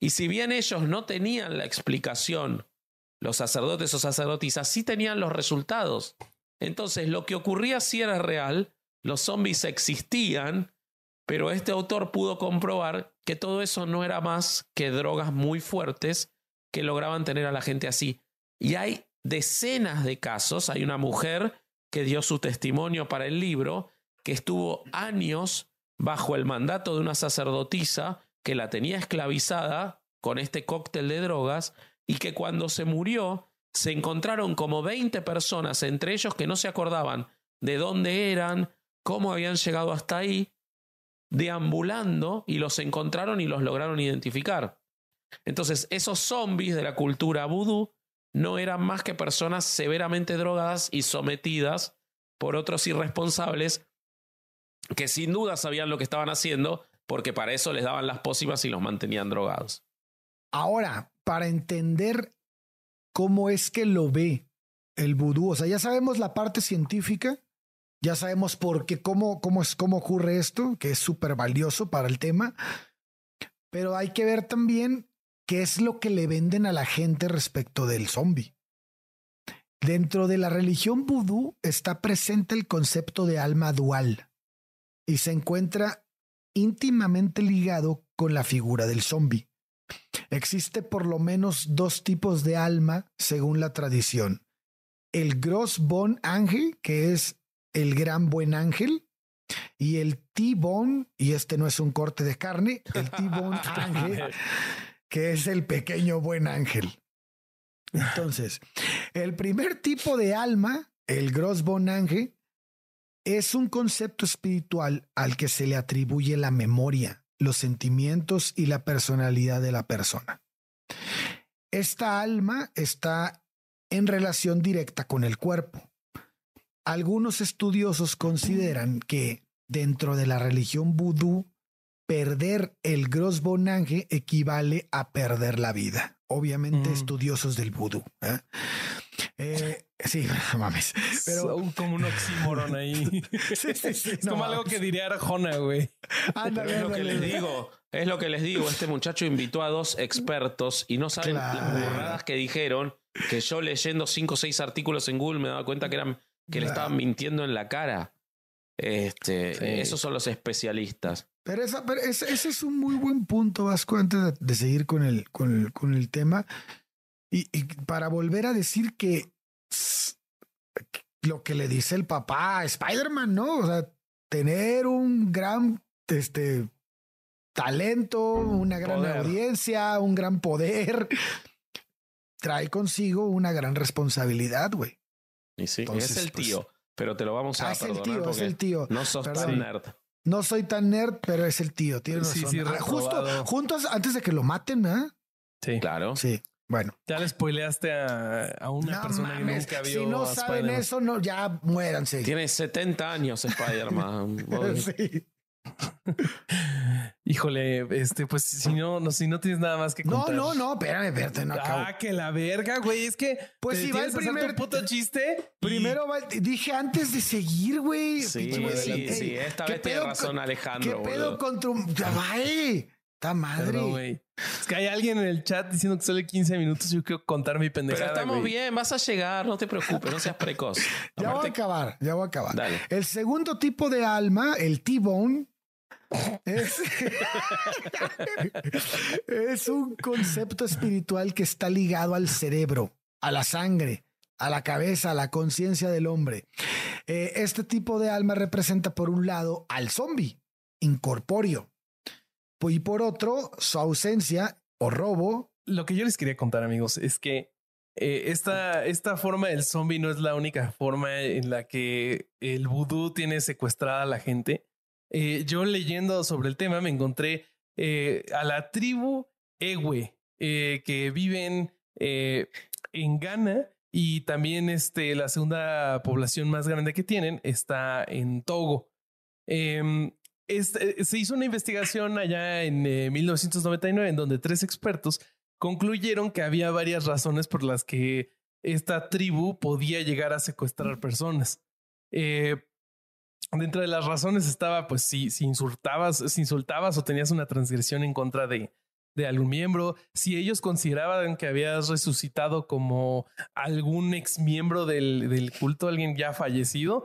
Y si bien ellos no tenían la explicación, los sacerdotes o sacerdotisas sí tenían los resultados. Entonces lo que ocurría sí era real, los zombies existían pero este autor pudo comprobar que todo eso no era más que drogas muy fuertes que lograban tener a la gente así. Y hay decenas de casos. Hay una mujer que dio su testimonio para el libro, que estuvo años bajo el mandato de una sacerdotisa que la tenía esclavizada con este cóctel de drogas y que cuando se murió se encontraron como 20 personas, entre ellos que no se acordaban de dónde eran, cómo habían llegado hasta ahí, deambulando y los encontraron y los lograron identificar. Entonces, esos zombies de la cultura vudú no eran más que personas severamente drogadas y sometidas por otros irresponsables que sin duda sabían lo que estaban haciendo porque para eso les daban las pócimas y los mantenían drogados. Ahora, para entender cómo es que lo ve el vudú, o sea, ya sabemos la parte científica, ya sabemos por qué, cómo, cómo, es, cómo ocurre esto, que es súper valioso para el tema. Pero hay que ver también qué es lo que le venden a la gente respecto del zombie. Dentro de la religión vudú está presente el concepto de alma dual y se encuentra íntimamente ligado con la figura del zombie. Existe por lo menos dos tipos de alma según la tradición. El Gross Bon Ángel, que es el gran buen ángel, y el T-Bone, y este no es un corte de carne, el T-Bone Ángel, que es el pequeño buen ángel. Entonces, el primer tipo de alma, el Gross Bon Ángel, es un concepto espiritual al que se le atribuye la memoria, los sentimientos y la personalidad de la persona. Esta alma está en relación directa con el cuerpo. Algunos estudiosos consideran que dentro de la religión vudú, perder el Gros Bonange equivale a perder la vida. Obviamente, Mm. estudiosos del vudú. ¿eh? Eh, sí, no mames. Pero Son como un oxímoron ahí. Sí, sí, sí, es no como algo que diría Arjona, güey. ándale, Es lo que les digo, es lo que les digo. Este muchacho invitó a dos expertos y no saben Claro. las burradas que dijeron. Que yo leyendo cinco o seis artículos en Google me daba cuenta que eran que le estaban mintiendo en la cara. Este, Sí. esos son los especialistas. Pero, esa, pero ese, ese es un muy buen punto, Vasco, antes de, de seguir con el, con el, con el tema. Y, y para volver a decir que lo que le dice el papá a Spider-Man, ¿no? O sea, tener un gran este, talento, una gran Poder. audiencia, un gran poder, trae consigo una gran responsabilidad, güey. Y sí, Entonces, es el pues, tío, pero te lo vamos a Ah, es el perdonar tío, es porque el tío. no sos Perdón. tan nerd. No soy tan nerd, pero es el tío. Tiene Sí, razón. sí, Ah, justo, juntos antes de que lo maten, ¿ah? Sí. Claro. Sí. Bueno. Ya le spoileaste a, a una No persona mames, que nunca vio si no a saben eso, no, ya muéranse. Tiene 70 años Spider-Man. Sí. Híjole, este, pues si no, no, si no tienes nada más que No, contar. no, no, espérame, espérate, no acabo. Ah, que la verga, güey. Es que. Pues te si va el primer- puto chiste. y- Primero va- dije antes de seguir, güey. Sí, pinche güey, sí, ey, sí, esta ¿qué vez tiene pedo razón con- Alejandro, ¿Qué pedo con tu. Ya va, eh. Está madre. Perdón, güey. Es que hay alguien en el chat diciendo que solo 15 minutos. Yo quiero contar mi Pero pendejada. estamos güey. bien, vas a llegar, no te preocupes, no seas precoz. ya voy a acabar, ya voy a acabar. Dale. El segundo tipo de alma, el T-Bone, es, un concepto espiritual que está ligado al cerebro, a la sangre, a la cabeza, a la conciencia del hombre. Eh, este tipo de alma representa por un lado al zombie, incorpóreo, y por otro su ausencia o robo. Lo que yo les quería contar, amigos, es que eh, esta, esta forma del zombie no es la única forma en la que el vudú tiene secuestrada a la gente. Eh, yo leyendo sobre el tema me encontré eh, a la tribu Ewe, eh, que viven en Ghana y también este, la segunda población más grande que tienen está en Togo. Em, se hizo una investigación allá en eh, 1999 en donde tres expertos concluyeron que había varias razones por las que esta tribu podía llegar a secuestrar personas. Dentro de las razones estaba, pues, si, insultabas, si insultabas o tenías una transgresión en contra de, algún miembro, si ellos consideraban que habías resucitado como algún ex miembro del, culto, alguien ya fallecido,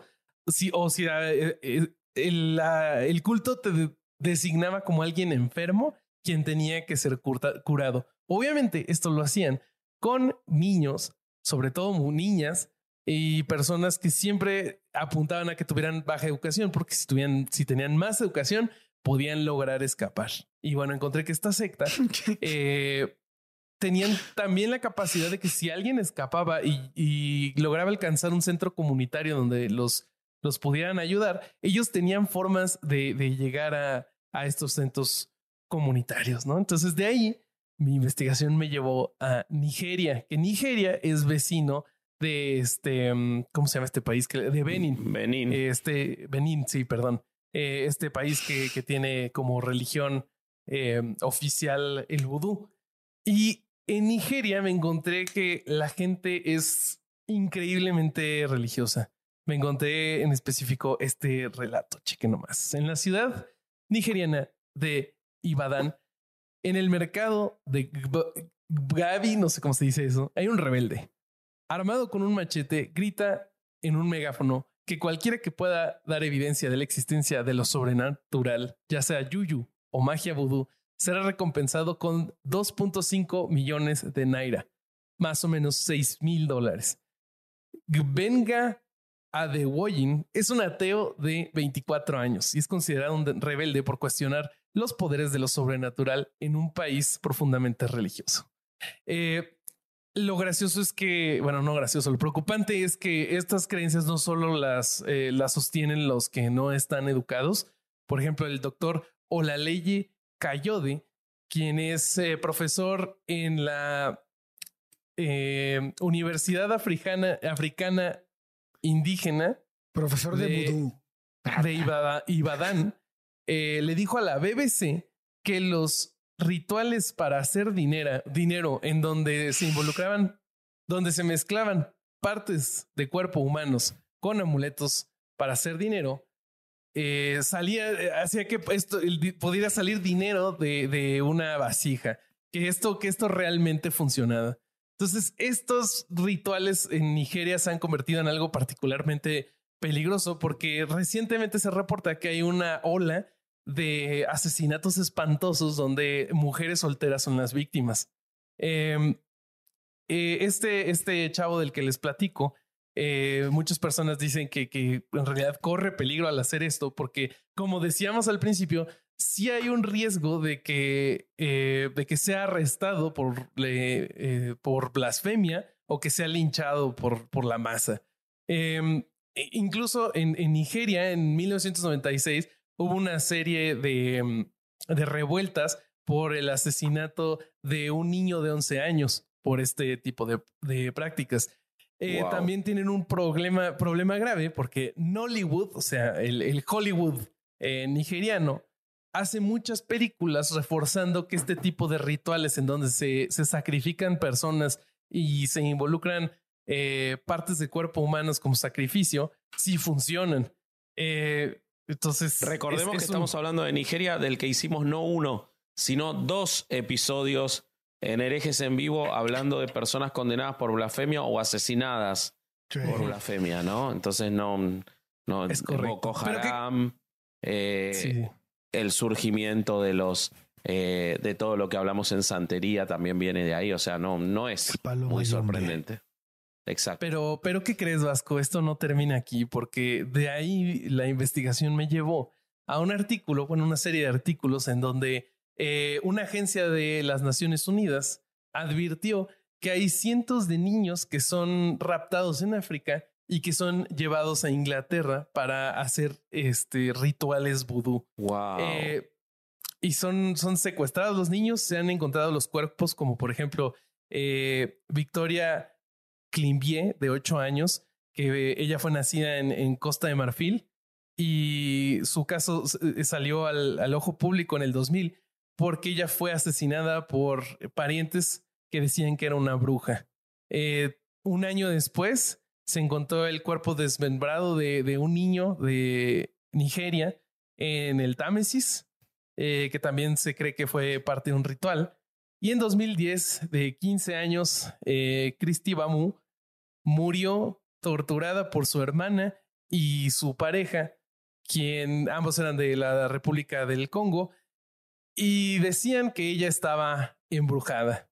o si eh, eh, el, culto te de- designaba como alguien enfermo quien tenía que ser curado. Obviamente esto lo hacían con niños, sobre todo niñas y personas que siempre apuntaban a que tuvieran baja educación, porque si, tuvieran, si tenían más educación podían lograr escapar. Y bueno, encontré que esta secta eh, tenían también la capacidad de que si alguien escapaba y, y lograba alcanzar un centro comunitario donde los, los pudieran ayudar, ellos tenían formas de, de llegar a, a estos centros comunitarios, ¿no? Entonces de ahí mi investigación me llevó a Nigeria, que Nigeria es vecino de este, mm, ¿cómo se llama este país? De Benin. Benín. Este, Benín, sí, perdón. Eh, este país que, que tiene como religión eh, oficial el vudú. Y en Nigeria me encontré que la gente es increíblemente religiosa. Me encontré en específico este relato, cheque nomás. En la ciudad nigeriana de Ibadan, En el mercado de Gaby, no sé cómo se dice eso, hay un rebelde armado con un machete, grita en un megáfono que cualquiera que pueda dar evidencia de la existencia de lo sobrenatural, ya sea yuyu o magia vudú, será recompensado con 2.5 millones de naira, más o menos 6 mil dólares. Gbenga Adewoyin es un ateo de 24 años y es considerado un rebelde por cuestionar los poderes de lo sobrenatural en un país profundamente religioso. Eh, lo gracioso es que, bueno, no gracioso, lo preocupante es que estas creencias no solo las, eh, las sostienen los que no están educados. Por ejemplo, el doctor Olaleye Kayode, quien es eh, profesor en la eh, Universidad Africana, Africana Indígena Profesor de, de- vudú. de Ibada- Ibadán, le dijo a la BBC que los rituales para hacer dinero, dinero en donde se involucraban, donde se mezclaban partes de cuerpo humanos con amuletos para hacer dinero, eh, salía, eh, hacía que esto pudiera salir dinero de, de una vasija, que esto, que esto realmente funcionaba. Entonces, estos rituales en Nigeria se han convertido en algo particularmente peligroso porque recientemente se reporta que hay una ola de asesinatos espantosos donde mujeres solteras son las víctimas. Eh, eh, este, este chavo del que les platico, eh, muchas personas dicen que, que en realidad corre peligro al hacer esto porque, como decíamos al principio, sí hay un riesgo de que, eh, de que sea arrestado por, por blasfemia o que sea linchado por, por la masa. Eh, e- incluso en, en Nigeria, en 1996, hubo una serie de, mm, de revueltas por el asesinato de un niño de 11 años por este tipo de, de prácticas. Eh, Wow. También tienen un problema, problema grave porque Nollywood, o sea, el, el Hollywood eh, nigeriano, hace muchas películas reforzando que este tipo de rituales en donde se, se sacrifican personas y se involucran eh, partes de cuerpo humanos como sacrificio, sí funcionan. Eh, entonces, Recordemos es- que un- estamos hablando de Nigeria, del que hicimos no uno, sino dos episodios en herejes en vivo hablando de personas condenadas por blasfemia o asesinadas Sí. por blasfemia, ¿no? Entonces no, no Es correcto. Que- Haram, eh, Sí. el surgimiento de los eh, de todo lo que hablamos en santería también viene de ahí, o sea, no, no es muy sorprendente. Exacto. Pero, pero ¿qué crees, Vasco? Esto no termina aquí porque de ahí la investigación me llevó a un artículo, bueno, una serie de artículos en donde eh, una agencia de las Naciones Unidas advirtió que hay cientos de niños que son raptados en África y que son llevados a Inglaterra para hacer este rituales vudú. wow. Eh, y son, son secuestrados los niños, se han encontrado los cuerpos, como por ejemplo eh, Victoria Climbier, de 8 años, que ella fue nacida en, en Costa de Marfil y su caso eh, salió al, al ojo público en el 2000 porque ella fue asesinada por parientes que decían que era una bruja. Eh, un año después se encontró el cuerpo desmembrado de, de un niño de Nigeria en el Támesis, eh, que también se cree que fue parte de un ritual. Y en 2010, de 15 años, eh, Christy Bamu murió torturada por su hermana y su pareja, quien ambos eran de la República del Congo, y decían que ella estaba embrujada.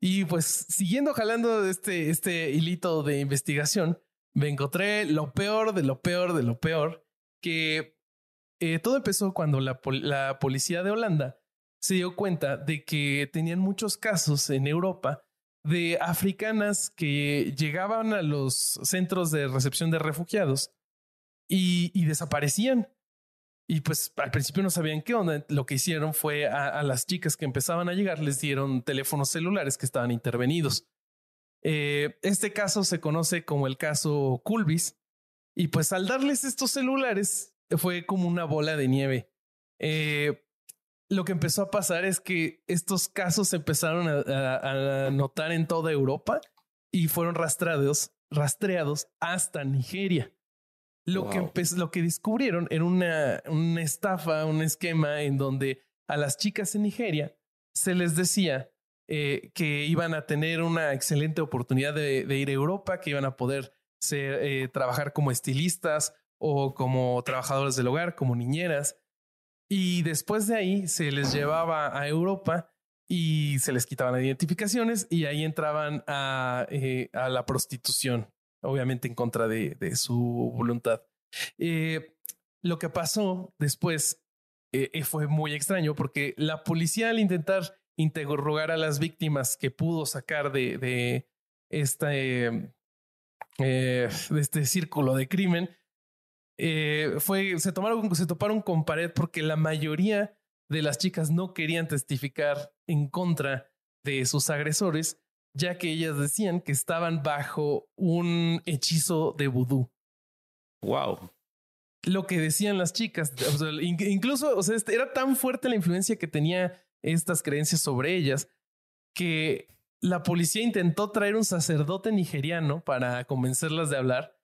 Y pues siguiendo jalando este, este hilito de investigación, me encontré lo peor de lo peor de lo peor, que eh, todo empezó cuando la, la policía de Holanda se dio cuenta de que tenían muchos casos en Europa de africanas que llegaban a los centros de recepción de refugiados y, desaparecían. Y pues al principio no sabían qué onda. Lo que hicieron fue a, a las chicas que empezaban a llegar les dieron teléfonos celulares que estaban intervenidos. Eh, este caso se conoce como el caso Culvis. Y pues al darles estos celulares fue como una bola de nieve. Eh, lo que empezó a pasar es que estos casos se empezaron a, a- a notar en toda Europa y fueron rastreados, rastreados hasta Nigeria. Lo, que Wow. lo que descubrieron era una, una estafa, un esquema en donde a las chicas en Nigeria se les decía eh, que iban a tener una excelente oportunidad de, de ir a Europa, que iban a poder ser, eh, trabajar como estilistas o como trabajadores del hogar, como niñeras. Y después de ahí se les llevaba a Europa y se les quitaban las identificaciones y ahí entraban a, eh, a la prostitución, obviamente en contra de, de su voluntad. Eh, lo que pasó después eh, fue muy extraño porque la policía al intentar interrogar a las víctimas que pudo sacar de, de este, de este círculo de crimen, eh, fue, se, tomaron, se toparon con pared porque la mayoría de las chicas no querían testificar en contra de sus agresores, ya que ellas decían que estaban bajo un hechizo de vudú. Wow. Lo que decían las chicas, o sea, in- incluso, o sea, este- era tan fuerte la influencia que tenía estas creencias sobre ellas que la policía intentó traer un sacerdote nigeriano para convencerlas de hablar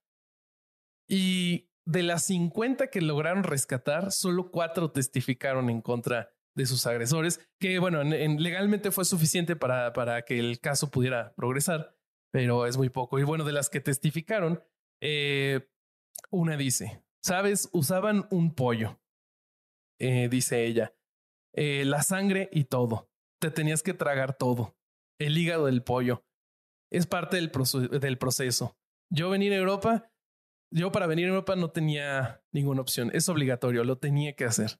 y de las 50 que lograron rescatar, solo cuatro testificaron en contra de sus agresores, que bueno, en- en- legalmente fue suficiente para, para que el caso pudiera progresar, pero es muy poco. Y bueno, de las que testificaron, eh, una dice, sabes, usaban un pollo, eh, dice ella, eh, la sangre y todo. Te tenías que tragar todo, el hígado del pollo. Es parte del, del proceso. Yo venir a Europa, yo para venir a Europa no tenía ninguna opción. Es obligatorio, lo tenía que hacer.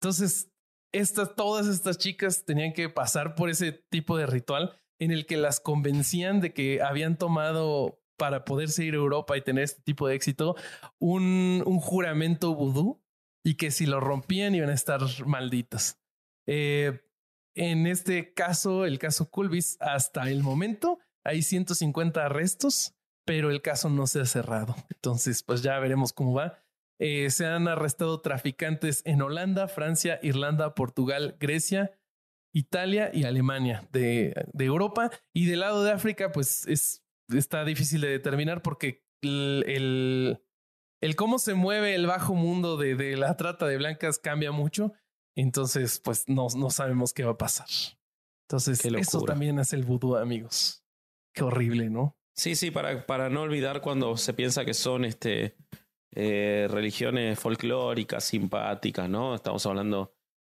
Entonces, estas, todas estas chicas tenían que pasar por ese tipo de ritual en el que las convencían de que habían tomado para poderse ir a Europa y tener este tipo de éxito un, juramento vudú y que si lo rompían iban a estar malditas. Eh, en este caso, el caso Culvis, hasta el momento hay 150 arrestos, pero el caso no se ha cerrado. Entonces, pues ya veremos cómo va. Eh, se han arrestado traficantes en Holanda, Francia, Irlanda, Portugal, Grecia, Italia y Alemania de, de Europa. Y del lado de África, pues es, está difícil de determinar porque el, el, el cómo se mueve el bajo mundo de, de la trata de blancas cambia mucho. Entonces, pues no, no sabemos qué va a pasar. Entonces, eso también es el vudú, amigos. Qué horrible, ¿no? Sí, sí, para, para no olvidar cuando se piensa que son este, eh, religiones folclóricas, simpáticas, ¿no? Estamos hablando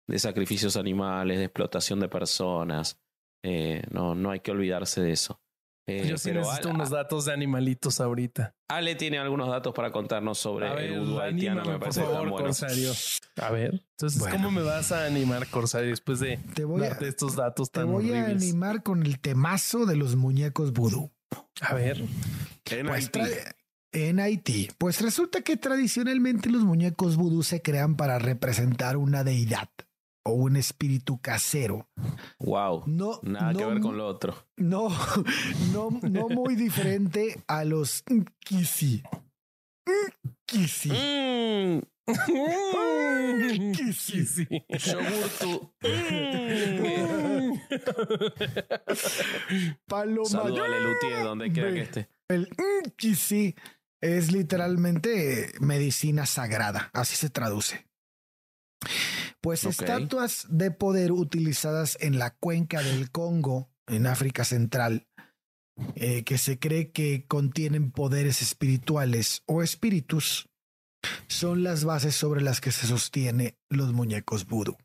de sacrificios animales, de explotación de personas. Eh, no, no hay que olvidarse de eso. Eh, Yo sí pero necesito Ale, unos datos de animalitos ahorita. Ale tiene algunos datos para contarnos sobre ver, el vudú haitiano, anímame, me por parece que favor, buenos. Corsario. A ver. Entonces, Bueno. ¿cómo me vas a animar, Corsario, después de Te voy a, darte estos datos te tan voy a animar con el temazo de los muñecos vudú. A ver. En Pues Haití. en Haití. Pues resulta que tradicionalmente los muñecos vudú se crean para representar una deidad o un espíritu casero. Wow. No, Nada que no ver con lo otro. No, no, no muy diferente a los Nkisi. Nkisi. Mm, sí. yogurtu. Paloma. Saludo a Lelutier donde quiera que esté. El Nkisi es literalmente medicina sagrada, así se traduce. Pues estatuas de poder utilizadas en la cuenca del Congo, en África Central, eh, que se cree que contienen poderes espirituales o espíritus, son las bases sobre las que se sostiene los muñecos vudú.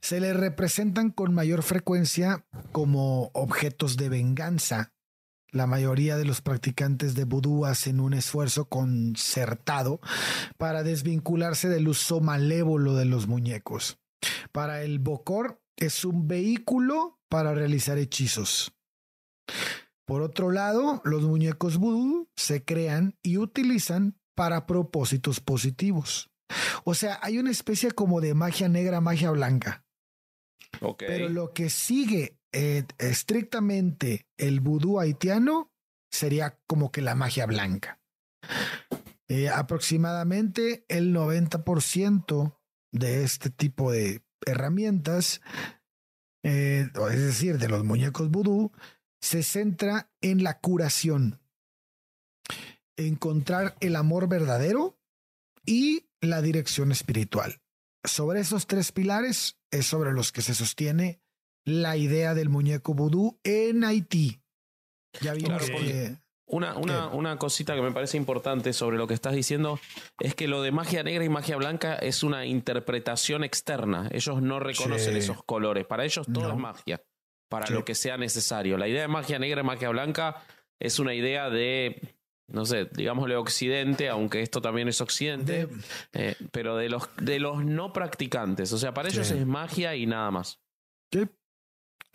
Se les representan con mayor frecuencia como objetos de venganza. La mayoría de los practicantes de vudú hacen un esfuerzo concertado para desvincularse del uso malévolo de los muñecos. Para el Bokor es un vehículo para realizar hechizos. Por otro lado, los muñecos vudú se crean y utilizan para propósitos positivos. O sea, hay una especie como de magia negra, magia blanca. Ok. Pero lo que sigue eh, estrictamente el vudú haitiano sería como que la magia blanca. Eh, aproximadamente el 90% de este tipo de herramientas, eh, es decir, de los muñecos vudú, se centra en la curación, encontrar el amor verdadero y la dirección espiritual. Sobre esos tres pilares es sobre los que se sostiene la idea del muñeco vudú en Haití. Ya vimos Claro, que Una, una, una cosita que me parece importante sobre lo que estás diciendo es que lo de magia negra y magia blanca es una interpretación externa. Ellos no reconocen Sí. esos colores. Para ellos todo No. es magia, para Sí. lo que sea necesario. La idea de magia negra y magia blanca es una idea de, no sé, digámosle occidente, aunque esto también es occidente, de- eh, pero de los, de los no practicantes. O sea, para ellos es magia y nada más.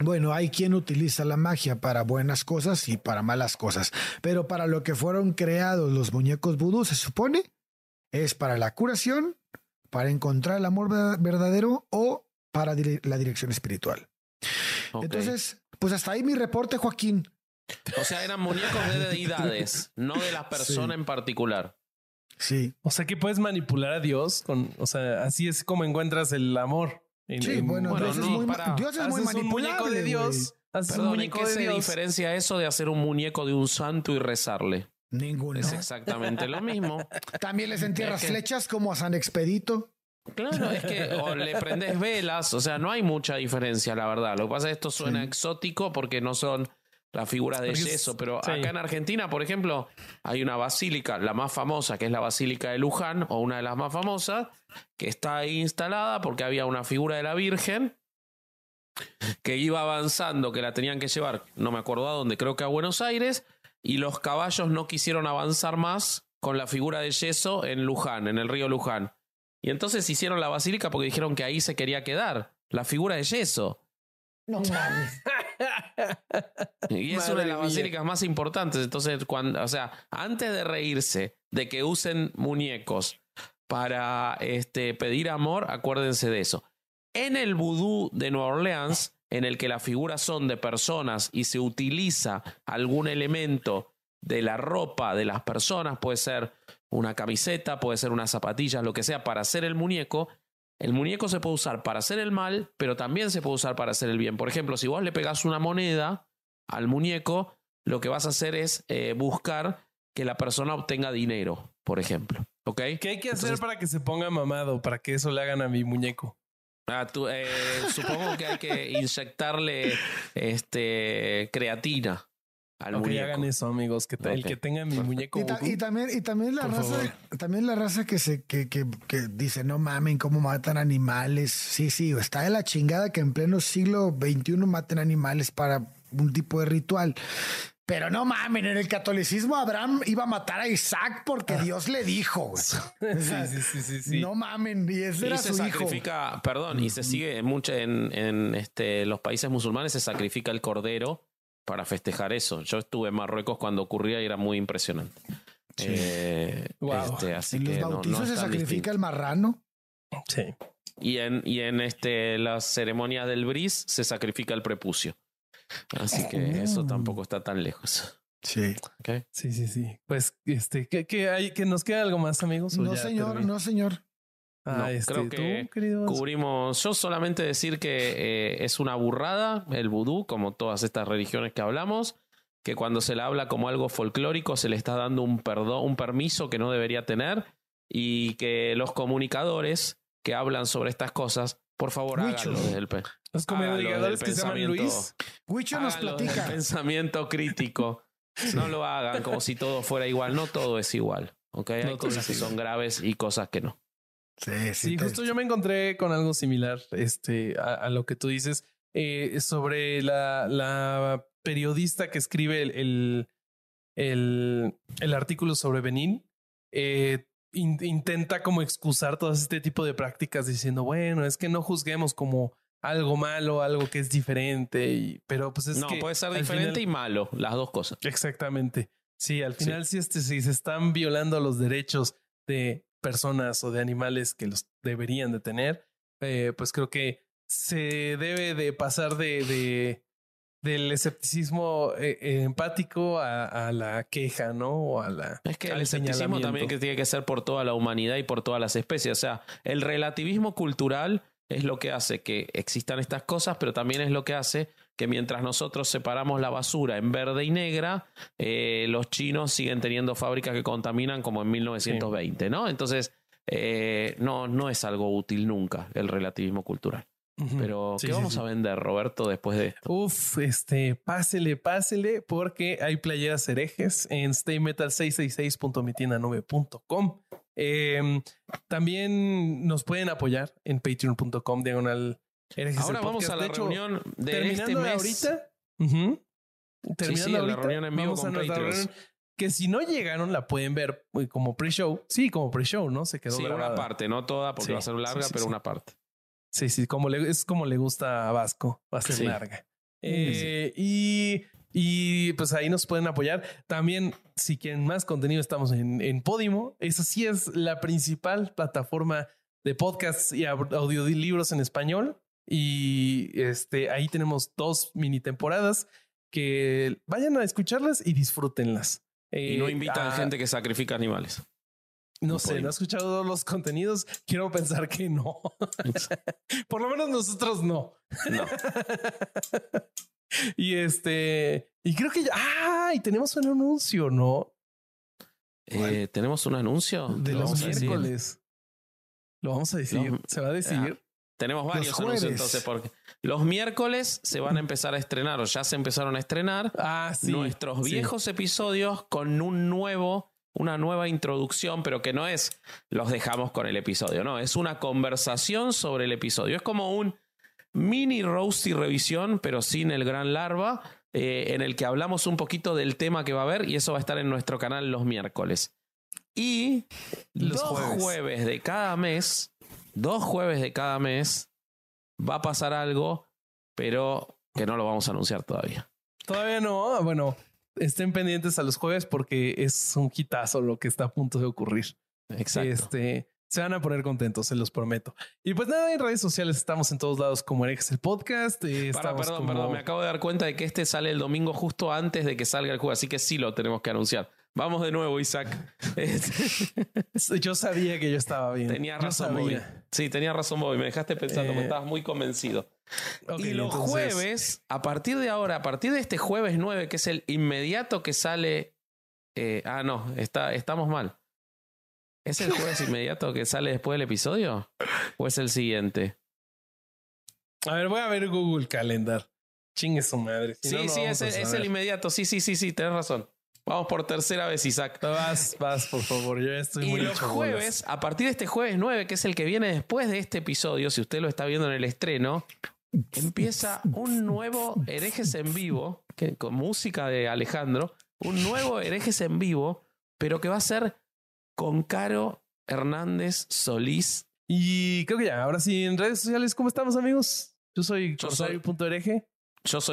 bueno, hay quien utiliza la magia para buenas cosas y para malas cosas, pero para lo que fueron creados los muñecos vudú, se supone, es para la curación, para encontrar el amor ver- verdadero o para la dirección espiritual. Entonces, pues hasta ahí mi reporte, Joaquín. o sea, eran muñecos de deidades, no de la persona Sí. en particular. Sí. O sea que puedes manipular a Dios con, o sea, así es como encuentras el amor. En- Sí, en- bueno, bueno, Dios, no, es muy, para- Dios es muy un muñeco de Dios. un Perdón, ¿en muñeco qué de se Dios. diferencia eso de hacer un muñeco de un santo y rezarle? Ninguno. Es exactamente lo mismo. También les entierras flechas como a San Expedito. Claro, es que o le prendes velas, o sea, no hay mucha diferencia, la verdad. Lo que pasa es que esto suena Sí. exótico porque no son las figuras de yeso, pero sí. acá en Argentina, por ejemplo, hay una basílica, la más famosa, que es la Basílica de Luján, o una de las más famosas, que está ahí instalada porque había una figura de la Virgen que iba avanzando, que la tenían que llevar, no me acuerdo a dónde, creo que a Buenos Aires, y los caballos no quisieron avanzar más con la figura de yeso en Luján, en el río Luján. Y entonces hicieron la basílica porque dijeron que ahí se quería quedar, la figura de yeso. No mames. Y es Madre una de las basílicas más importantes. Entonces, cuando, o sea, antes de reírse de que usen muñecos para este, pedir amor, acuérdense de eso. En el vudú de Nueva Orleans, en el que las figuras son de personas y se utiliza algún elemento de la ropa de las personas, puede ser una camiseta, puede ser unas zapatillas, lo que sea, para hacer el muñeco, el muñeco se puede usar para hacer el mal, pero también se puede usar para hacer el bien. Por ejemplo, si vos le pegás una moneda al muñeco, lo que vas a hacer es eh, buscar que la persona obtenga dinero, por ejemplo. ¿Ok? ¿Qué hay que hacer Entonces- para que se ponga mamado? Para que eso le hagan a mi muñeco. Ah, tú, eh, supongo que hay que inyectarle este, creatina al Ok, muñeco. hagan eso, amigos. Que ta- el Ok. que tenga mi muñeco. Y, ta- vudú. y también, y también la Por raza, favor. también la raza que se, que, que, que dice, no mamen, cómo matan animales. Sí, sí, está de la chingada que en pleno siglo XXI maten animales para un tipo de ritual. Pero no mamen, en el catolicismo Abraham iba a matar a Isaac porque Dios le dijo. güey. O sea, Ah. sí, sí, sí, sí, sí. No mamen, y ese Y era se su hijo. sacrifica, perdón, y se sigue en, en, este, los países musulmanes se sacrifica el cordero para festejar eso. Yo estuve en Marruecos cuando ocurría y era muy impresionante. Eh, Wow. este, así En los que no- no bautizos se sacrifica distinto. el marrano. Sí. Y en, y en este, las ceremonias del bris se sacrifica el prepucio. Así que eso tampoco está tan lejos. Sí. ¿ok? Sí, sí, sí. Pues, este, ¿qué, qué hay? ¿Que nos queda algo más, amigos? ¿O No, señor, terminé? no, señor. Ah, No, este, creo que ¿tú? Cubrimos, yo solamente decir que eh, es una burrada el vudú, como todas estas religiones que hablamos, que cuando se le habla como algo folclórico se le está dando un perdón, un permiso que no debería tener y que los comunicadores que hablan sobre estas cosas, por favor, háganlo desde el, Los comunicadores que se llaman Luis. Huicho nos platica. pensamiento crítico. No lo hagan como si todo fuera igual. No todo es igual. ¿ok? Hay No cosas que son graves y cosas que no. Sí, sí. Sí, te- justo yo me encontré con algo similar este, a, a lo que tú dices eh, sobre la, la periodista que escribe el, el, el, el artículo sobre Benín. eh, in- intenta como excusar todo este tipo de prácticas diciendo, bueno, es que no juzguemos como algo malo, algo que es diferente, y, pero pues es no, que puede ser diferente final- y malo, las dos cosas. Exactamente. Sí, al final sí, este, sí se están violando los derechos de personas o de animales que los deberían de tener, eh, pues creo que se debe de pasar de, de del escepticismo eh, eh, empático a, a la queja, ¿no? O a la Es que el escepticismo también que tiene que ser por toda la humanidad y por todas las especies. O sea, el relativismo cultural es lo que hace que existan estas cosas, pero también es lo que hace que mientras nosotros separamos la basura en verde y negra, eh, los chinos siguen teniendo fábricas que contaminan como en 1920, ¿no? Entonces, eh, no, no es algo útil nunca el relativismo cultural. Pero, ¿qué sí, vamos sí. a vender, Roberto, después de esto? Uf, este, pásele, pásele, porque hay playeras herejes en staymetal666.mitiendanube.com. Eh, también nos pueden apoyar en patreon.com diagonal herejes. Ahora vamos a la De hecho, reunión de terminando este mes. ahorita. terminando sí, la ahorita, reunión en vivo vamos a con reunión, Que si no llegaron, la pueden ver eh, como pre-show. Sí, como pre-show, ¿no? Se quedó Sí, una parte, no toda, porque Sí, va a ser larga, sí, sí, pero sí. una parte. Sí, sí, como le, es como le gusta a Vasco, va a ser Sí. larga. Eh, y, y pues ahí nos pueden apoyar. También, si quieren más contenido, estamos en, en Podimo. Esa sí es la principal plataforma de podcasts y au- audiolibros en español. Y este, ahí tenemos dos mini temporadas que vayan a escucharlas y disfrútenlas. Y no Eh, invitan a- gente que sacrifica animales. no No sé, podemos. ¿no has escuchado todos los contenidos? Quiero pensar que no. Por lo menos nosotros no. No. y este, y creo que ya, ah, y tenemos un anuncio, ¿no? Eh, ¿Tenemos un anuncio? De Lo los miércoles. Lo vamos a decir. Se va a decir. Tenemos varios Los anuncios entonces, porque los miércoles se van a empezar a estrenar o ya se empezaron a estrenar Ah, sí. nuestros sí. viejos episodios con un nuevo, una nueva introducción, pero que no es los dejamos con el episodio, no, es una conversación sobre el episodio. Es como un mini roast y revisión, pero sin el gran larva, eh, en el que hablamos un poquito del tema que va a haber y eso va a estar en nuestro canal los miércoles. Y Los jueves de cada mes, dos jueves de cada mes, va a pasar algo, pero que no lo vamos a anunciar todavía. Todavía no. Bueno, estén pendientes a los jueves porque es un hitazo lo que está a punto de ocurrir. Exacto. Este, se van a poner contentos, se los prometo. Y pues nada, en redes sociales estamos en todos lados como Herejes el Podcast. eh, Para, perdón, como- perdón, me acabo de dar cuenta de que este sale el domingo justo antes de que salga el juego, así que sí lo tenemos que anunciar. Vamos de nuevo, Isaac. Yo sabía que yo estaba bien. Tenías Yo razón, Bobby. Sí, tenías razón, Bobby. Me dejaste pensando, Eh, me estabas muy convencido. Ok, y los entonces- jueves, a partir de ahora, a partir de este jueves 9, que es el inmediato que sale. eh, ah, no, está, estamos mal. ¿Es el jueves inmediato que sale después del episodio? ¿O es el siguiente? A ver, voy a ver Google Calendar. Chingue su madre. Si Sí, no, sí, es, es el inmediato. Sí, sí, sí, sí, tenés razón. Vamos por tercera vez, Isaac. Vas, vas, por favor. Yo estoy Y muy los bolas. jueves, a partir de este jueves 9, que es el que viene después de este episodio, si usted lo está viendo en el estreno, empieza un nuevo Herejes en vivo, que, con música de Alejandro, un nuevo Herejes en vivo, pero que va a ser con Caro Hernández Solís. Y creo que ya, ahora sí, en redes sociales, ¿cómo estamos, amigos? Yo soy Yo soy- soy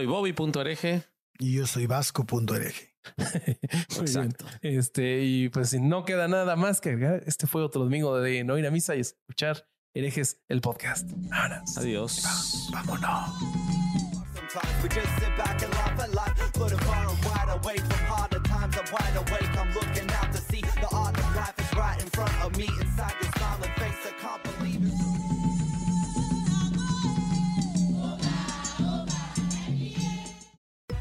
Bobby.hereje. Y yo soy vasco.ereje. Muy Exacto. bien. Este, y pues si no queda nada más que agregar, este fue otro domingo de no ir a misa y escuchar herejes el podcast. Vámonos. Adiós. Vámonos.